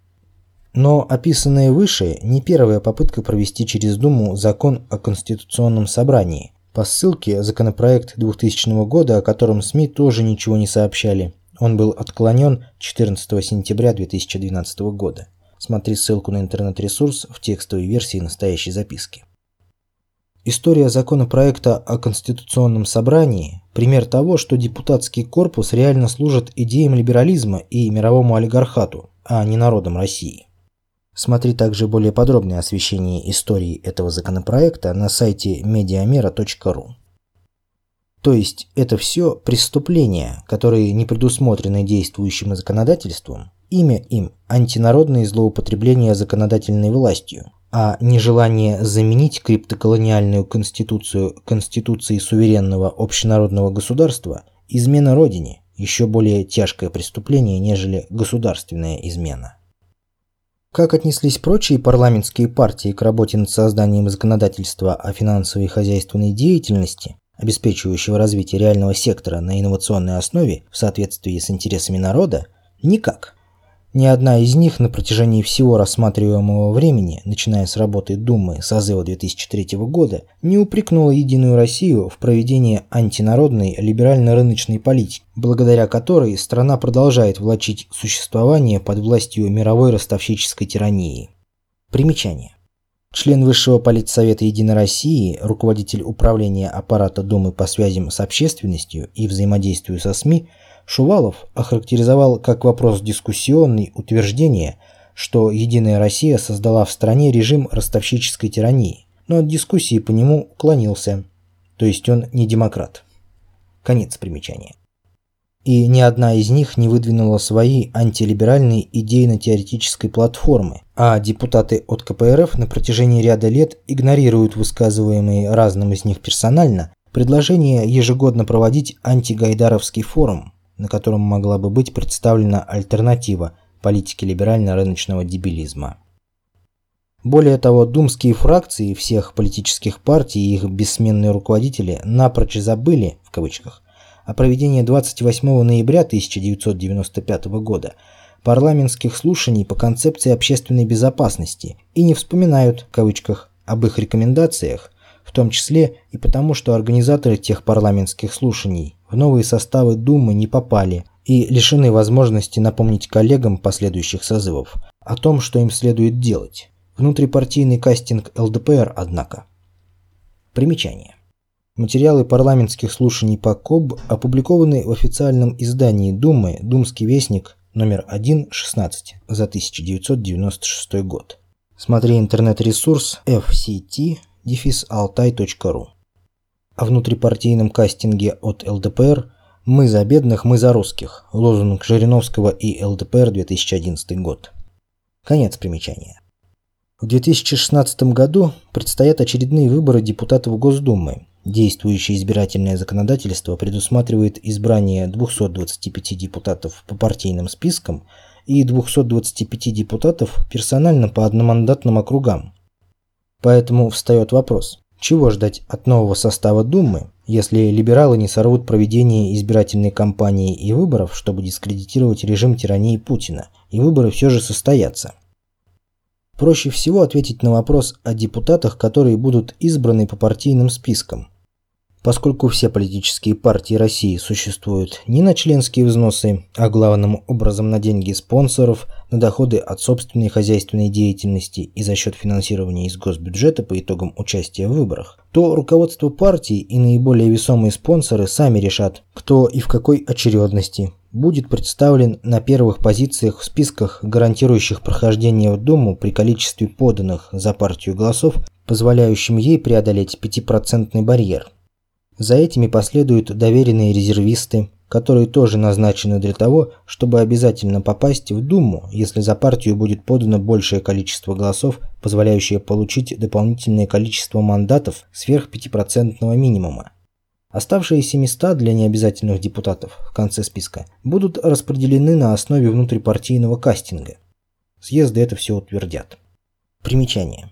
Но описанное выше не первая попытка провести через Думу закон о Конституционном собрании. По ссылке законопроект 2000 года, о котором СМИ тоже ничего не сообщали. Он был отклонен 14 сентября 2012 года. Смотри ссылку на интернет-ресурс в текстовой версии настоящей записки. История законопроекта о Конституционном собрании – пример того, что депутатский корпус реально служит идеям либерализма и мировому олигархату, а не народам России. Смотри также более подробное освещение истории этого законопроекта на сайте mediamera.ru. То есть это все преступления, которые не предусмотрены действующим законодательством, Имя им – антинародные злоупотребления законодательной властью, а нежелание заменить криптоколониальную конституцию конституцией суверенного общенародного государства – измена родине, еще более тяжкое преступление, нежели государственная измена. Как отнеслись прочие парламентские партии к работе над созданием законодательства о финансовой и хозяйственной деятельности, обеспечивающего развитие реального сектора на инновационной основе в соответствии с интересами народа? Никак. Ни одна из них на протяжении всего рассматриваемого времени, начиная с работы Думы созыва 2003 года, не упрекнула Единую Россию в проведении антинародной либерально-рыночной политики, благодаря которой страна продолжает влачить существование под властью мировой ростовщической тирании. Примечание. Член Высшего политсовета Единой России, руководитель управления аппарата Думы по связям с общественностью и взаимодействию со СМИ – Шувалов охарактеризовал как вопрос дискуссионный утверждение, что «Единая Россия» создала в стране режим ростовщической тирании, но от дискуссии по нему уклонился, то есть он не демократ. Конец примечания. И ни одна из них не выдвинула свои антилиберальные идейно-теоретической платформы, а депутаты от КПРФ на протяжении ряда лет игнорируют высказываемые разным из них персонально предложение ежегодно проводить антигайдаровский форум, на котором могла бы быть представлена альтернатива политике либерально-рыночного дебилизма. Более того, думские фракции всех политических партий и их бессменные руководители напрочь забыли, в кавычках, о проведении 28 ноября 1995 года парламентских слушаний по концепции общественной безопасности и не вспоминают, в кавычках, об их рекомендациях, в том числе и потому, что организаторы тех парламентских слушаний в новые составы Думы не попали и лишены возможности напомнить коллегам последующих созывов о том, что им следует делать. Внутрипартийный кастинг ЛДПР, однако. Примечание. Материалы парламентских слушаний по КОБ опубликованы в официальном издании Думы «Думский вестник» номер 1-16 за 1996 год. Смотри интернет-ресурс fct-altai.ru О внутрипартийном кастинге от ЛДПР «Мы за бедных, мы за русских» лозунг Жириновского и ЛДПР 2011 год. Конец примечания. В 2016 году предстоят очередные выборы депутатов Госдумы, Действующее избирательное законодательство предусматривает избрание 225 депутатов по партийным спискам и 225 депутатов персонально по одномандатным округам. Поэтому встает вопрос, чего ждать от нового состава Думы, если либералы не сорвут проведение избирательной кампании и выборов, чтобы дискредитировать режим тирании Путина, и выборы все же состоятся. Проще всего ответить на вопрос о депутатах, которые будут избраны по партийным спискам. Поскольку все политические партии России существуют не на членские взносы, а главным образом на деньги спонсоров, на доходы от собственной хозяйственной деятельности и за счет финансирования из госбюджета по итогам участия в выборах, то руководство партии и наиболее весомые спонсоры сами решат, кто и в какой очередности будет представлен на первых позициях в списках, гарантирующих прохождение в Думу при количестве поданных за партию голосов, позволяющим ей преодолеть 5% барьер. За этими последуют доверенные резервисты, которые тоже назначены для того, чтобы обязательно попасть в Думу, если за партию будет подано большее количество голосов, позволяющее получить дополнительное количество мандатов сверх 5% минимума. Оставшиеся места для необязательных депутатов в конце списка будут распределены на основе внутрипартийного кастинга. Съезды это все утвердят. Примечание.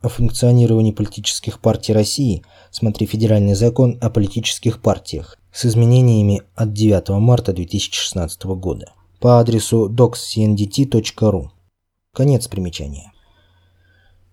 О функционировании политических партий России – Смотри Федеральный закон о политических партиях с изменениями от 9 марта 2016 года по адресу docscndt.ru. Конец примечания.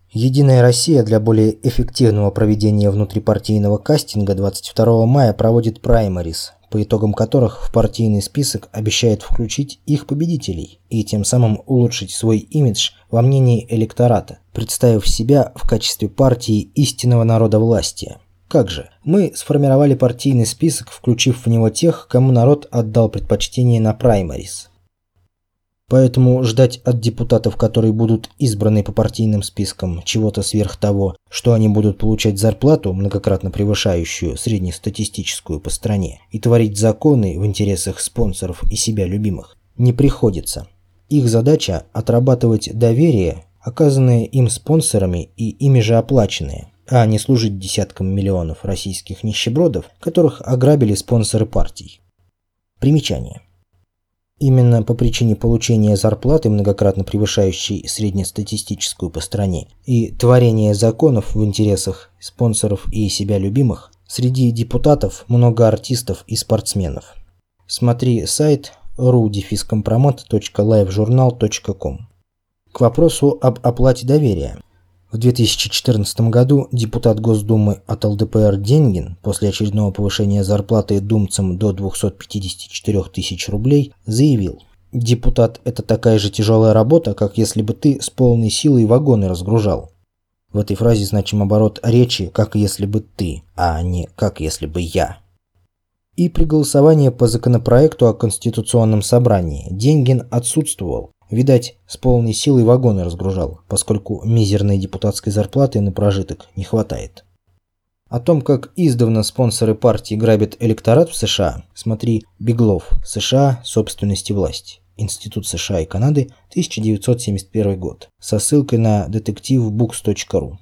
Единая Россия для более эффективного проведения внутрипартийного кастинга 22 мая проводит праймарис, по итогам которых в партийный список обещает включить их победителей и тем самым улучшить свой имидж во мнении электората, представив себя в качестве партии истинного народа власти. Как же? Мы сформировали партийный список, включив в него тех, кому народ отдал предпочтение на праймарис. Поэтому ждать от депутатов, которые будут избраны по партийным спискам, чего-то сверх того, что они будут получать зарплату, многократно превышающую среднестатистическую по стране, и творить законы в интересах спонсоров и себя любимых, не приходится. Их задача – отрабатывать доверие, оказанное им спонсорами и ими же оплаченное а не служить десяткам миллионов российских нищебродов, которых ограбили спонсоры партий. Примечание. Именно по причине получения зарплаты, многократно превышающей среднестатистическую по стране, и творения законов в интересах спонсоров и себя любимых, среди депутатов много артистов и спортсменов. Смотри сайт ru-компромат.livejournal.com К вопросу об оплате доверия. В 2014 году депутат Госдумы от ЛДПР Деньгин после очередного повышения зарплаты думцам до 254 тысяч рублей заявил «Депутат – это такая же тяжелая работа, как если бы ты с полной силой вагоны разгружал». В этой фразе значим оборот речи «как если бы ты», а не «как если бы я». И при голосовании по законопроекту о Конституционном собрании Деньгин отсутствовал, Видать, с полной силой вагоны разгружал, поскольку мизерной депутатской зарплаты на прожиток не хватает. О том, как издавна спонсоры партии грабят электорат в США, смотри «Беглов. США. Собственность и власть». Институт США и Канады, 1971 год, со ссылкой на детективбукс.ру.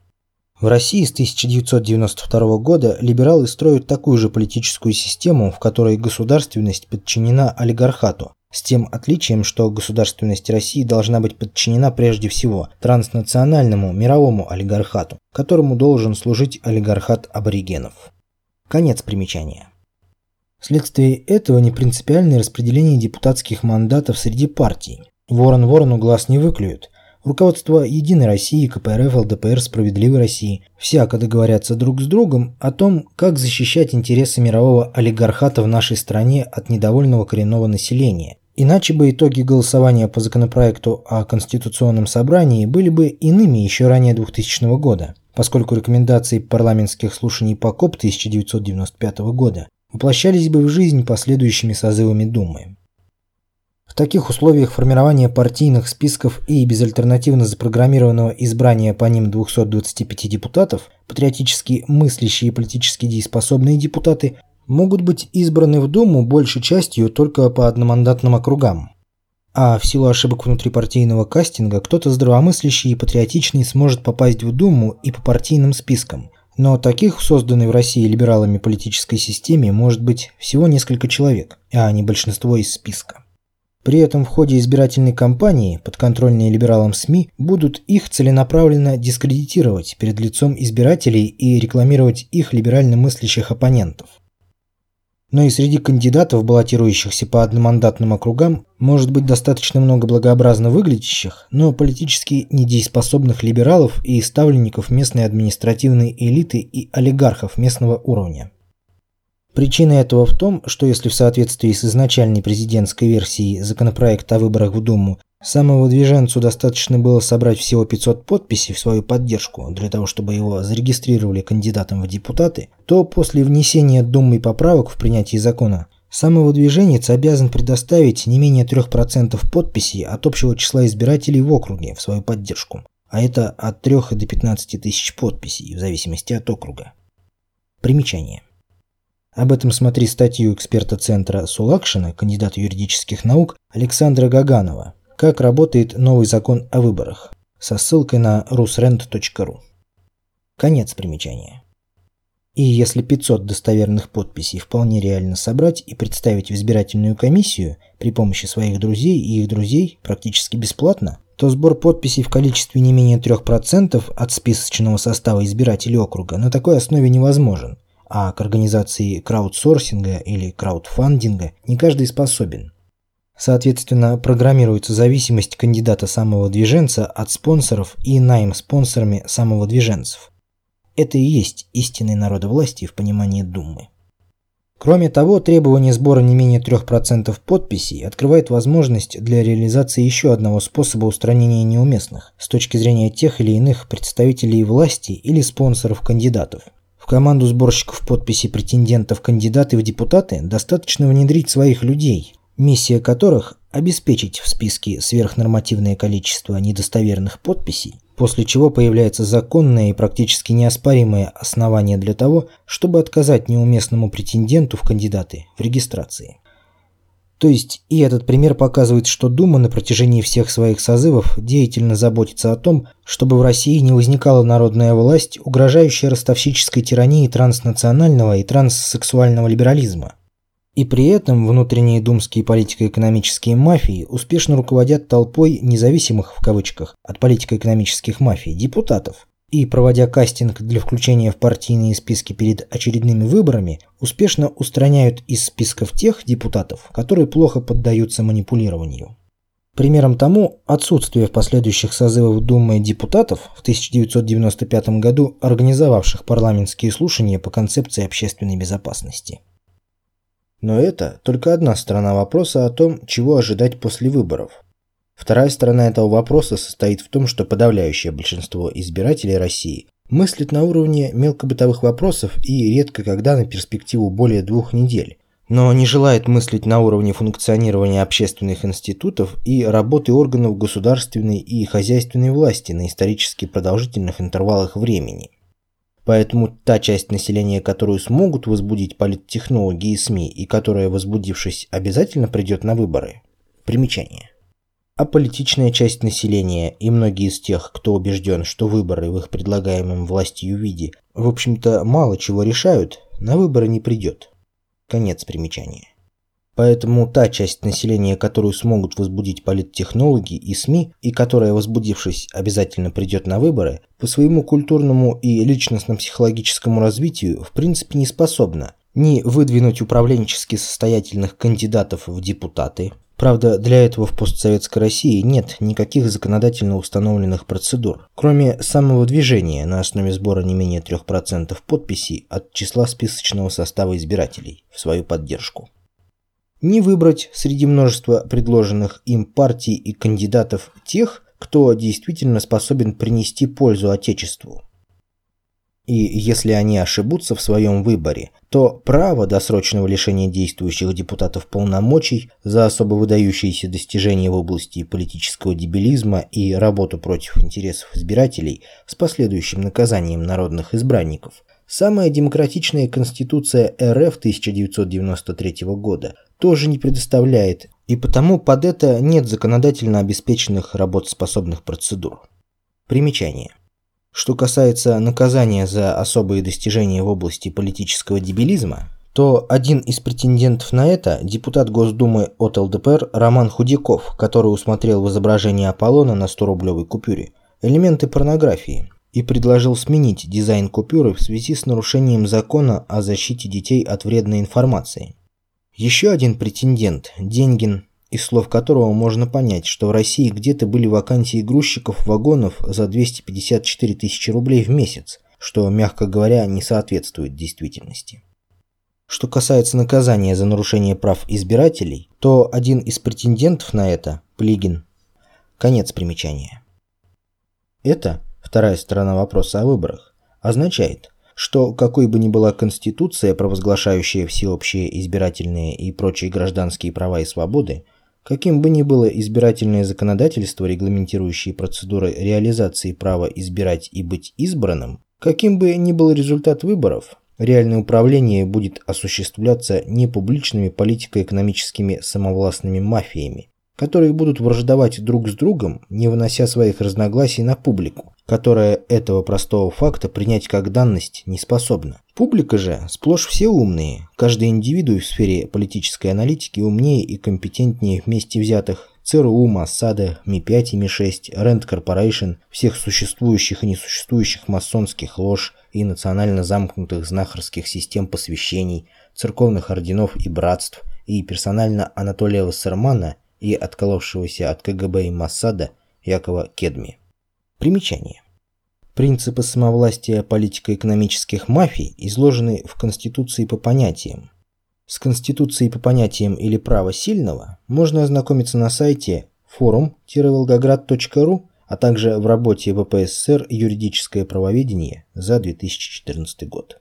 В России с 1992 года либералы строят такую же политическую систему, в которой государственность подчинена олигархату, с тем отличием, что государственность России должна быть подчинена прежде всего транснациональному мировому олигархату, которому должен служить олигархат аборигенов. Конец примечания. Вследствие этого непринципиальное распределение депутатских мандатов среди партий. Ворон ворону глаз не выклюет. руководство Единой России, КПРФ, ЛДПР, Справедливой России всяко договорятся друг с другом о том, как защищать интересы мирового олигархата в нашей стране от недовольного коренного населения. Иначе бы итоги голосования по законопроекту о Конституционном собрании были бы иными еще ранее 2000 года, поскольку рекомендации парламентских слушаний по КОП 1995 года воплощались бы в жизнь последующими созывами Думы. В таких условиях формирование партийных списков и безальтернативно запрограммированного избрания по ним 225 депутатов, патриотически мыслящие и политически дееспособные депутаты, могут быть избраны в Думу большей частью только по одномандатным округам. А в силу ошибок внутрипартийного кастинга кто-то здравомыслящий и патриотичный сможет попасть в Думу и по партийным спискам. Но таких в созданной в России либералами политической системе может быть всего несколько человек, а не большинство из списка. При этом в ходе избирательной кампании подконтрольные либералам СМИ будут их целенаправленно дискредитировать перед лицом избирателей и рекламировать их либерально мыслящих оппонентов. Но и среди кандидатов, баллотирующихся по одномандатным округам, может быть достаточно много благообразно выглядящих, но политически недееспособных либералов и ставленников местной административной элиты и олигархов местного уровня. Причина этого в том, что если в соответствии с изначальной президентской версией законопроекта о выборах в Думу самого движенцу достаточно было собрать всего 500 подписей в свою поддержку для того, чтобы его зарегистрировали кандидатом в депутаты, то после внесения Думой поправок в принятие закона самого движенец обязан предоставить не менее 3% подписей от общего числа избирателей в округе в свою поддержку, а это от 3 до 15 тысяч подписей в зависимости от округа. Примечание. Об этом смотри статью эксперта Центра Сулакшина, кандидата юридических наук Александра Гаганова «Как работает новый закон о выборах» со ссылкой на rusrent.ru. Конец примечания. И если 500 достоверных подписей вполне реально собрать и представить в избирательную комиссию при помощи своих друзей и их друзей практически бесплатно, то сбор подписей в количестве не менее 3% от списочного состава избирателей округа на такой основе невозможен – а к организации краудсорсинга или краудфандинга не каждый способен. Соответственно, программируется зависимость кандидата самого движенца от спонсоров и найм спонсорами самого движенцев. Это и есть истинной народовластие в понимании Думы. Кроме того, требование сбора не менее 3% подписей открывает возможность для реализации еще одного способа устранения неуместных с точки зрения тех или иных представителей власти или спонсоров кандидатов – команду сборщиков подписей претендентов кандидаты в депутаты достаточно внедрить своих людей, миссия которых – обеспечить в списке сверхнормативное количество недостоверных подписей, после чего появляется законное и практически неоспоримое основание для того, чтобы отказать неуместному претенденту в кандидаты в регистрации. То есть и этот пример показывает, что Дума на протяжении всех своих созывов деятельно заботится о том, чтобы в России не возникала народная власть, угрожающая ростовщической тирании транснационального и транссексуального либерализма. И при этом внутренние думские политико-экономические мафии успешно руководят толпой независимых в кавычках от политико-экономических мафий депутатов, и, проводя кастинг для включения в партийные списки перед очередными выборами, успешно устраняют из списков тех депутатов, которые плохо поддаются манипулированию. Примером тому отсутствие в последующих созывах Думы депутатов в 1995 году, организовавших парламентские слушания по концепции общественной безопасности. Но это только одна сторона вопроса о том, чего ожидать после выборов – Вторая сторона этого вопроса состоит в том, что подавляющее большинство избирателей России мыслит на уровне мелкобытовых вопросов и редко когда на перспективу более двух недель, но не желает мыслить на уровне функционирования общественных институтов и работы органов государственной и хозяйственной власти на исторически продолжительных интервалах времени. Поэтому та часть населения, которую смогут возбудить политтехнологи и СМИ, и которая, возбудившись, обязательно придет на выборы. Примечание а политичная часть населения и многие из тех, кто убежден, что выборы в их предлагаемом властью виде, в общем-то, мало чего решают, на выборы не придет. Конец примечания. Поэтому та часть населения, которую смогут возбудить политтехнологи и СМИ, и которая, возбудившись, обязательно придет на выборы, по своему культурному и личностно-психологическому развитию в принципе не способна. Ни выдвинуть управленчески состоятельных кандидатов в депутаты, Правда, для этого в постсоветской России нет никаких законодательно установленных процедур, кроме самого движения на основе сбора не менее 3% подписей от числа списочного состава избирателей в свою поддержку. Не выбрать среди множества предложенных им партий и кандидатов тех, кто действительно способен принести пользу Отечеству, и если они ошибутся в своем выборе, то право досрочного лишения действующих депутатов полномочий за особо выдающиеся достижения в области политического дебилизма и работу против интересов избирателей с последующим наказанием народных избранников Самая демократичная Конституция РФ 1993 года тоже не предоставляет, и потому под это нет законодательно обеспеченных работоспособных процедур. Примечание. Что касается наказания за особые достижения в области политического дебилизма, то один из претендентов на это – депутат Госдумы от ЛДПР Роман Худяков, который усмотрел в изображении Аполлона на 100-рублевой купюре элементы порнографии и предложил сменить дизайн купюры в связи с нарушением закона о защите детей от вредной информации. Еще один претендент, Деньгин из слов которого можно понять, что в России где-то были вакансии грузчиков вагонов за 254 тысячи рублей в месяц, что, мягко говоря, не соответствует действительности. Что касается наказания за нарушение прав избирателей, то один из претендентов на это, Плигин, конец примечания. Это, вторая сторона вопроса о выборах, означает, что какой бы ни была конституция, провозглашающая всеобщие избирательные и прочие гражданские права и свободы, Каким бы ни было избирательное законодательство, регламентирующее процедуры реализации права избирать и быть избранным, каким бы ни был результат выборов, реальное управление будет осуществляться не публичными политико-экономическими самовластными мафиями, которые будут враждовать друг с другом, не вынося своих разногласий на публику, которая этого простого факта принять как данность не способна. Публика же сплошь все умные, каждый индивиду в сфере политической аналитики умнее и компетентнее вместе взятых ЦРУ, Моссада, Ми-5 и Ми-6, Rand Corporation, всех существующих и несуществующих масонских лож и национально замкнутых знахарских систем посвящений, церковных орденов и братств, и персонально Анатолия Вассермана – и отколовшегося от КГБ и Моссада Якова Кедми. Примечание. Принципы самовластия политико-экономических мафий изложены в Конституции по понятиям. С Конституцией по понятиям или право сильного можно ознакомиться на сайте forum-волгоград.ру, а также в работе ВПСР «Юридическое правоведение» за 2014 год.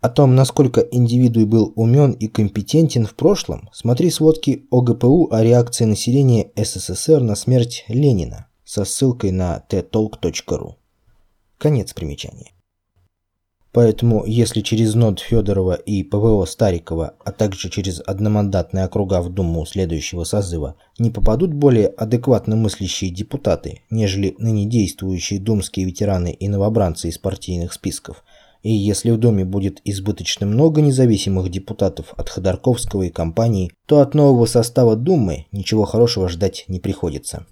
О том, насколько индивидуй был умен и компетентен в прошлом, смотри сводки ОГПУ о реакции населения СССР на смерть Ленина со ссылкой на ttalk.ru. Конец примечания. Поэтому, если через НОД Федорова и ПВО Старикова, а также через одномандатные округа в Думу следующего созыва, не попадут более адекватно мыслящие депутаты, нежели ныне действующие думские ветераны и новобранцы из партийных списков, и если в Доме будет избыточно много независимых депутатов от Ходорковского и компании, то от нового состава Думы ничего хорошего ждать не приходится.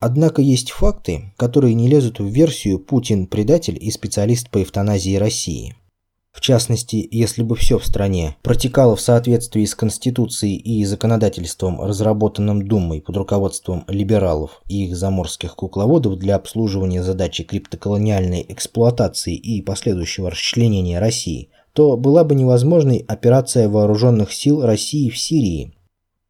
Однако есть факты, которые не лезут в версию «Путин – предатель и специалист по эвтаназии России». В частности, если бы все в стране протекало в соответствии с Конституцией и законодательством, разработанным Думой под руководством либералов и их заморских кукловодов для обслуживания задачи криптоколониальной эксплуатации и последующего расчленения России, то была бы невозможной операция вооруженных сил России в Сирии.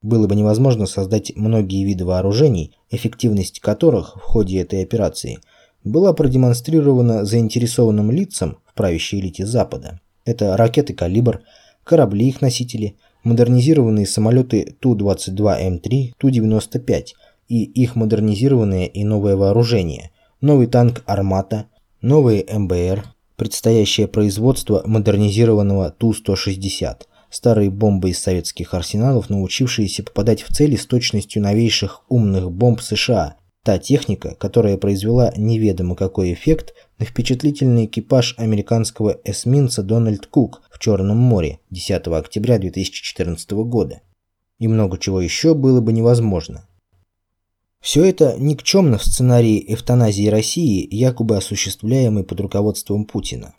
Было бы невозможно создать многие виды вооружений, эффективность которых в ходе этой операции была продемонстрирована заинтересованным лицам, правящей элите Запада. Это ракеты «Калибр», корабли их носители, модернизированные самолеты Ту-22М3, Ту-95 и их модернизированное и новое вооружение, новый танк «Армата», новые МБР, предстоящее производство модернизированного Ту-160, старые бомбы из советских арсеналов, научившиеся попадать в цели с точностью новейших умных бомб США Та техника, которая произвела неведомо какой эффект на впечатлительный экипаж американского эсминца Дональд Кук в Черном море 10 октября 2014 года. И много чего еще было бы невозможно. Все это никчемно в сценарии эвтаназии России, якобы осуществляемой под руководством Путина.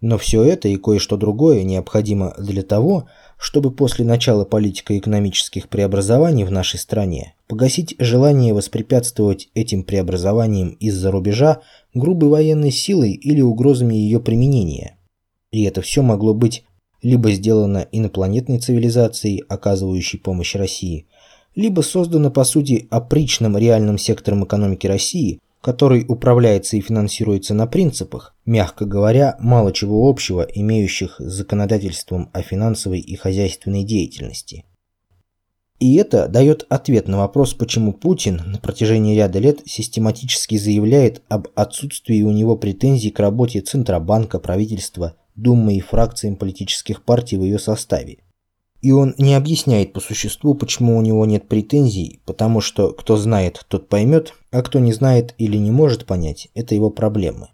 Но все это и кое-что другое необходимо для того, чтобы после начала политико-экономических преобразований в нашей стране погасить желание воспрепятствовать этим преобразованиям из-за рубежа грубой военной силой или угрозами ее применения. И это все могло быть либо сделано инопланетной цивилизацией, оказывающей помощь России, либо создано по сути опричным реальным сектором экономики России, который управляется и финансируется на принципах, мягко говоря, мало чего общего, имеющих с законодательством о финансовой и хозяйственной деятельности. И это дает ответ на вопрос, почему Путин на протяжении ряда лет систематически заявляет об отсутствии у него претензий к работе Центробанка, правительства, Думы и фракциям политических партий в ее составе. И он не объясняет по существу, почему у него нет претензий, потому что кто знает, тот поймет, а кто не знает или не может понять, это его проблемы.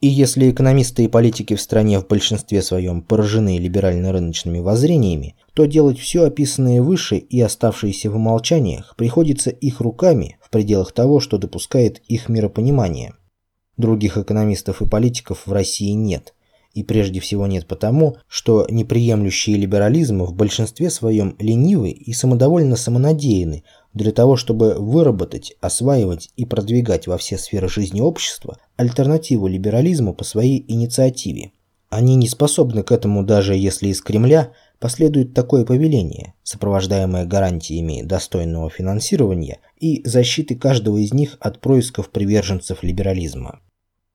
И если экономисты и политики в стране в большинстве своем поражены либерально-рыночными воззрениями, то делать все описанное выше и оставшееся в умолчаниях приходится их руками в пределах того, что допускает их миропонимание. Других экономистов и политиков в России нет и прежде всего нет потому, что неприемлющие либерализм в большинстве своем ленивы и самодовольно самонадеяны для того, чтобы выработать, осваивать и продвигать во все сферы жизни общества альтернативу либерализму по своей инициативе. Они не способны к этому даже если из Кремля последует такое повеление, сопровождаемое гарантиями достойного финансирования и защиты каждого из них от происков приверженцев либерализма.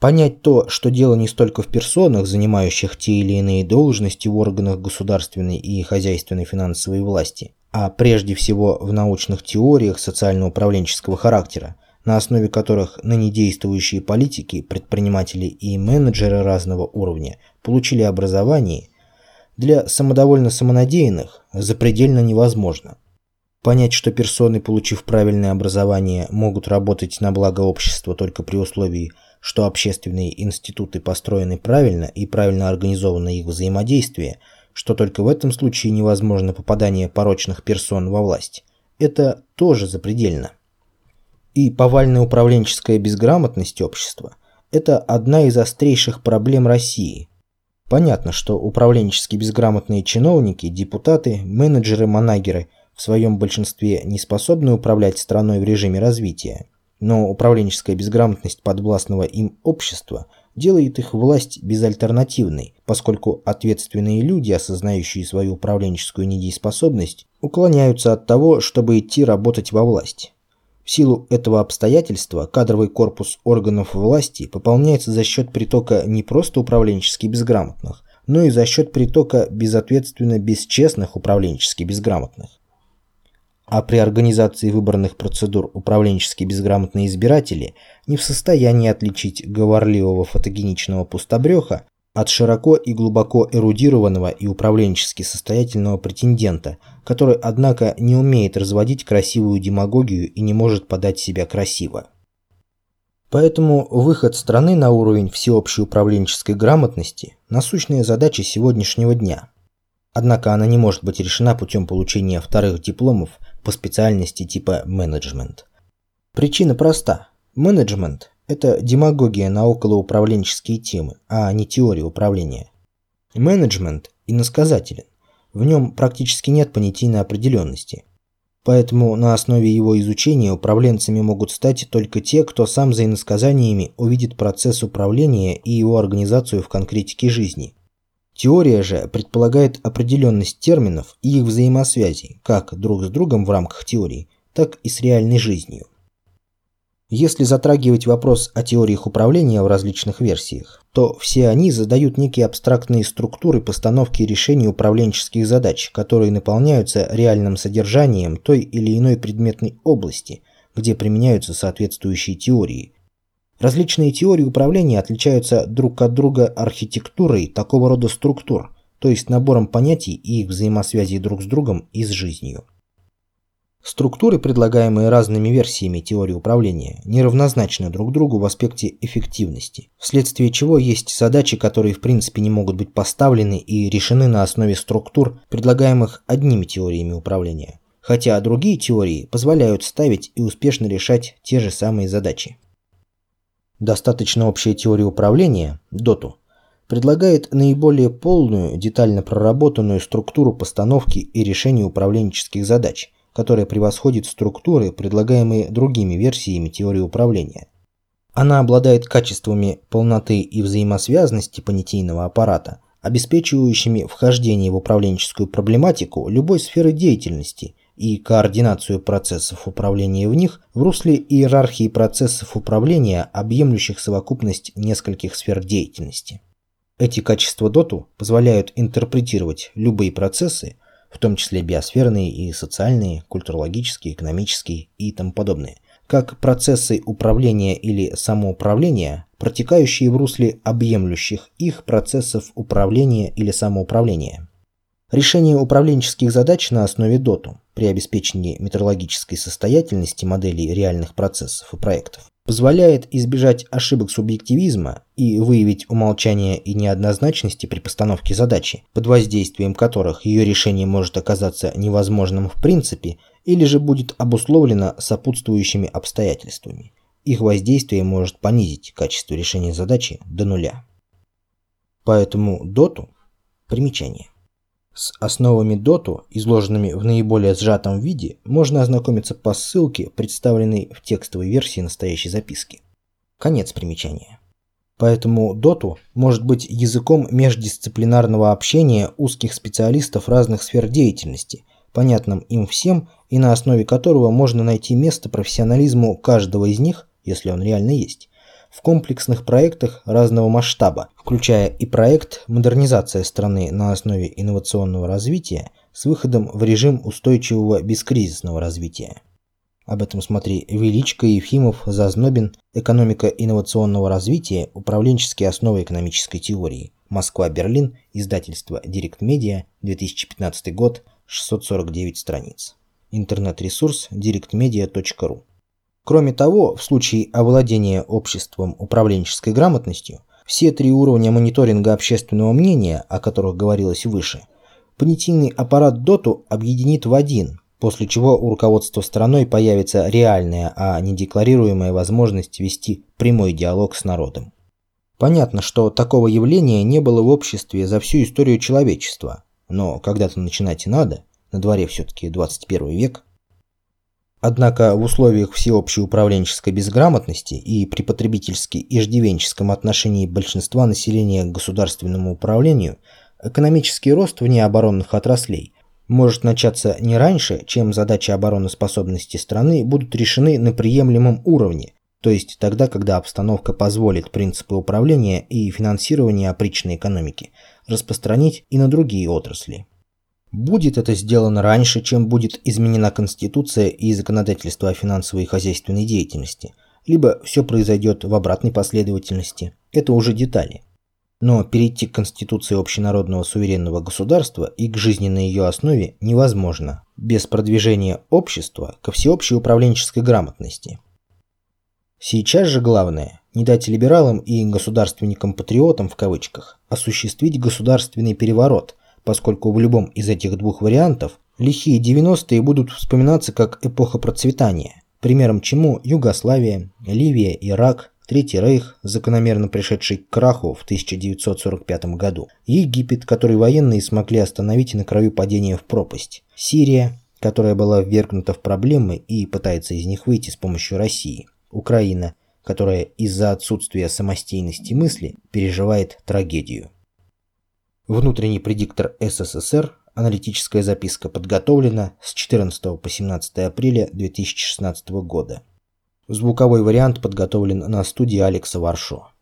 Понять то, что дело не столько в персонах, занимающих те или иные должности в органах государственной и хозяйственной финансовой власти, а прежде всего в научных теориях социально-управленческого характера, на основе которых ныне действующие политики, предприниматели и менеджеры разного уровня получили образование, для самодовольно самонадеянных запредельно невозможно. Понять, что персоны, получив правильное образование, могут работать на благо общества только при условии, что общественные институты построены правильно и правильно организовано их взаимодействие, что только в этом случае невозможно попадание порочных персон во власть. Это тоже запредельно. И повальная управленческая безграмотность общества – это одна из острейших проблем России. Понятно, что управленчески безграмотные чиновники, депутаты, менеджеры-манагеры в своем большинстве не способны управлять страной в режиме развития – но управленческая безграмотность подвластного им общества делает их власть безальтернативной, поскольку ответственные люди, осознающие свою управленческую недееспособность, уклоняются от того, чтобы идти работать во власть. В силу этого обстоятельства кадровый корпус органов власти пополняется за счет притока не просто управленчески безграмотных, но и за счет притока безответственно бесчестных управленчески безграмотных а при организации выборных процедур управленчески безграмотные избиратели не в состоянии отличить говорливого фотогеничного пустобреха от широко и глубоко эрудированного и управленчески состоятельного претендента, который, однако, не умеет разводить красивую демагогию и не может подать себя красиво. Поэтому выход страны на уровень всеобщей управленческой грамотности – насущная задача сегодняшнего дня. Однако она не может быть решена путем получения вторых дипломов по специальности типа менеджмент. Причина проста. Менеджмент – это демагогия на околоуправленческие темы, а не теория управления. Менеджмент иносказателен. В нем практически нет понятийной определенности. Поэтому на основе его изучения управленцами могут стать только те, кто сам за иносказаниями увидит процесс управления и его организацию в конкретике жизни – Теория же предполагает определенность терминов и их взаимосвязи как друг с другом в рамках теории, так и с реальной жизнью. Если затрагивать вопрос о теориях управления в различных версиях, то все они задают некие абстрактные структуры постановки и решения управленческих задач, которые наполняются реальным содержанием той или иной предметной области, где применяются соответствующие теории, Различные теории управления отличаются друг от друга архитектурой такого рода структур, то есть набором понятий и их взаимосвязей друг с другом и с жизнью. Структуры, предлагаемые разными версиями теории управления, неравнозначны друг другу в аспекте эффективности, вследствие чего есть задачи, которые в принципе не могут быть поставлены и решены на основе структур, предлагаемых одними теориями управления, хотя другие теории позволяют ставить и успешно решать те же самые задачи. Достаточно общая теория управления, доту, предлагает наиболее полную, детально проработанную структуру постановки и решения управленческих задач, которая превосходит структуры, предлагаемые другими версиями теории управления. Она обладает качествами полноты и взаимосвязанности понятийного аппарата, обеспечивающими вхождение в управленческую проблематику любой сферы деятельности и координацию процессов управления в них в русле иерархии процессов управления, объемлющих совокупность нескольких сфер деятельности. Эти качества ДОТу позволяют интерпретировать любые процессы, в том числе биосферные и социальные, культурологические, экономические и тому подобные, как процессы управления или самоуправления, протекающие в русле объемлющих их процессов управления или самоуправления. Решение управленческих задач на основе ДОТу при обеспечении метрологической состоятельности моделей реальных процессов и проектов позволяет избежать ошибок субъективизма и выявить умолчание и неоднозначности при постановке задачи, под воздействием которых ее решение может оказаться невозможным в принципе или же будет обусловлено сопутствующими обстоятельствами. Их воздействие может понизить качество решения задачи до нуля. Поэтому доту примечание. С основами доту, изложенными в наиболее сжатом виде, можно ознакомиться по ссылке, представленной в текстовой версии настоящей записки. Конец примечания. Поэтому доту может быть языком междисциплинарного общения узких специалистов разных сфер деятельности, понятным им всем и на основе которого можно найти место профессионализму каждого из них, если он реально есть в комплексных проектах разного масштаба, включая и проект «Модернизация страны на основе инновационного развития» с выходом в режим устойчивого бескризисного развития. Об этом смотри Величко, Ефимов, Зазнобин, «Экономика инновационного развития. Управленческие основы экономической теории». Москва-Берлин, издательство Директ Медиа, 2015 год, 649 страниц. Интернет-ресурс directmedia.ru Кроме того, в случае овладения обществом управленческой грамотностью, все три уровня мониторинга общественного мнения, о которых говорилось выше, понятийный аппарат ДОТу объединит в один, после чего у руководства страной появится реальная, а не декларируемая возможность вести прямой диалог с народом. Понятно, что такого явления не было в обществе за всю историю человечества, но когда-то начинать и надо, на дворе все-таки 21 век – Однако в условиях всеобщей управленческой безграмотности и при потребительски иждивенческом отношении большинства населения к государственному управлению экономический рост вне оборонных отраслей может начаться не раньше, чем задачи обороноспособности страны будут решены на приемлемом уровне, то есть тогда, когда обстановка позволит принципы управления и финансирования опричной экономики распространить и на другие отрасли. Будет это сделано раньше, чем будет изменена Конституция и законодательство о финансовой и хозяйственной деятельности, либо все произойдет в обратной последовательности. Это уже детали. Но перейти к Конституции общенародного суверенного государства и к жизни на ее основе невозможно без продвижения общества ко всеобщей управленческой грамотности. Сейчас же главное – не дать либералам и государственникам-патриотам в кавычках осуществить государственный переворот – поскольку в любом из этих двух вариантов лихие 90-е будут вспоминаться как эпоха процветания, примером чему Югославия, Ливия, Ирак, Третий Рейх, закономерно пришедший к краху в 1945 году, Египет, который военные смогли остановить на краю падения в пропасть, Сирия, которая была ввергнута в проблемы и пытается из них выйти с помощью России, Украина, которая из-за отсутствия самостийности мысли переживает трагедию. Внутренний предиктор СССР. Аналитическая записка подготовлена с 14 по 17 апреля 2016 года. Звуковой вариант подготовлен на студии Алекса Варшо.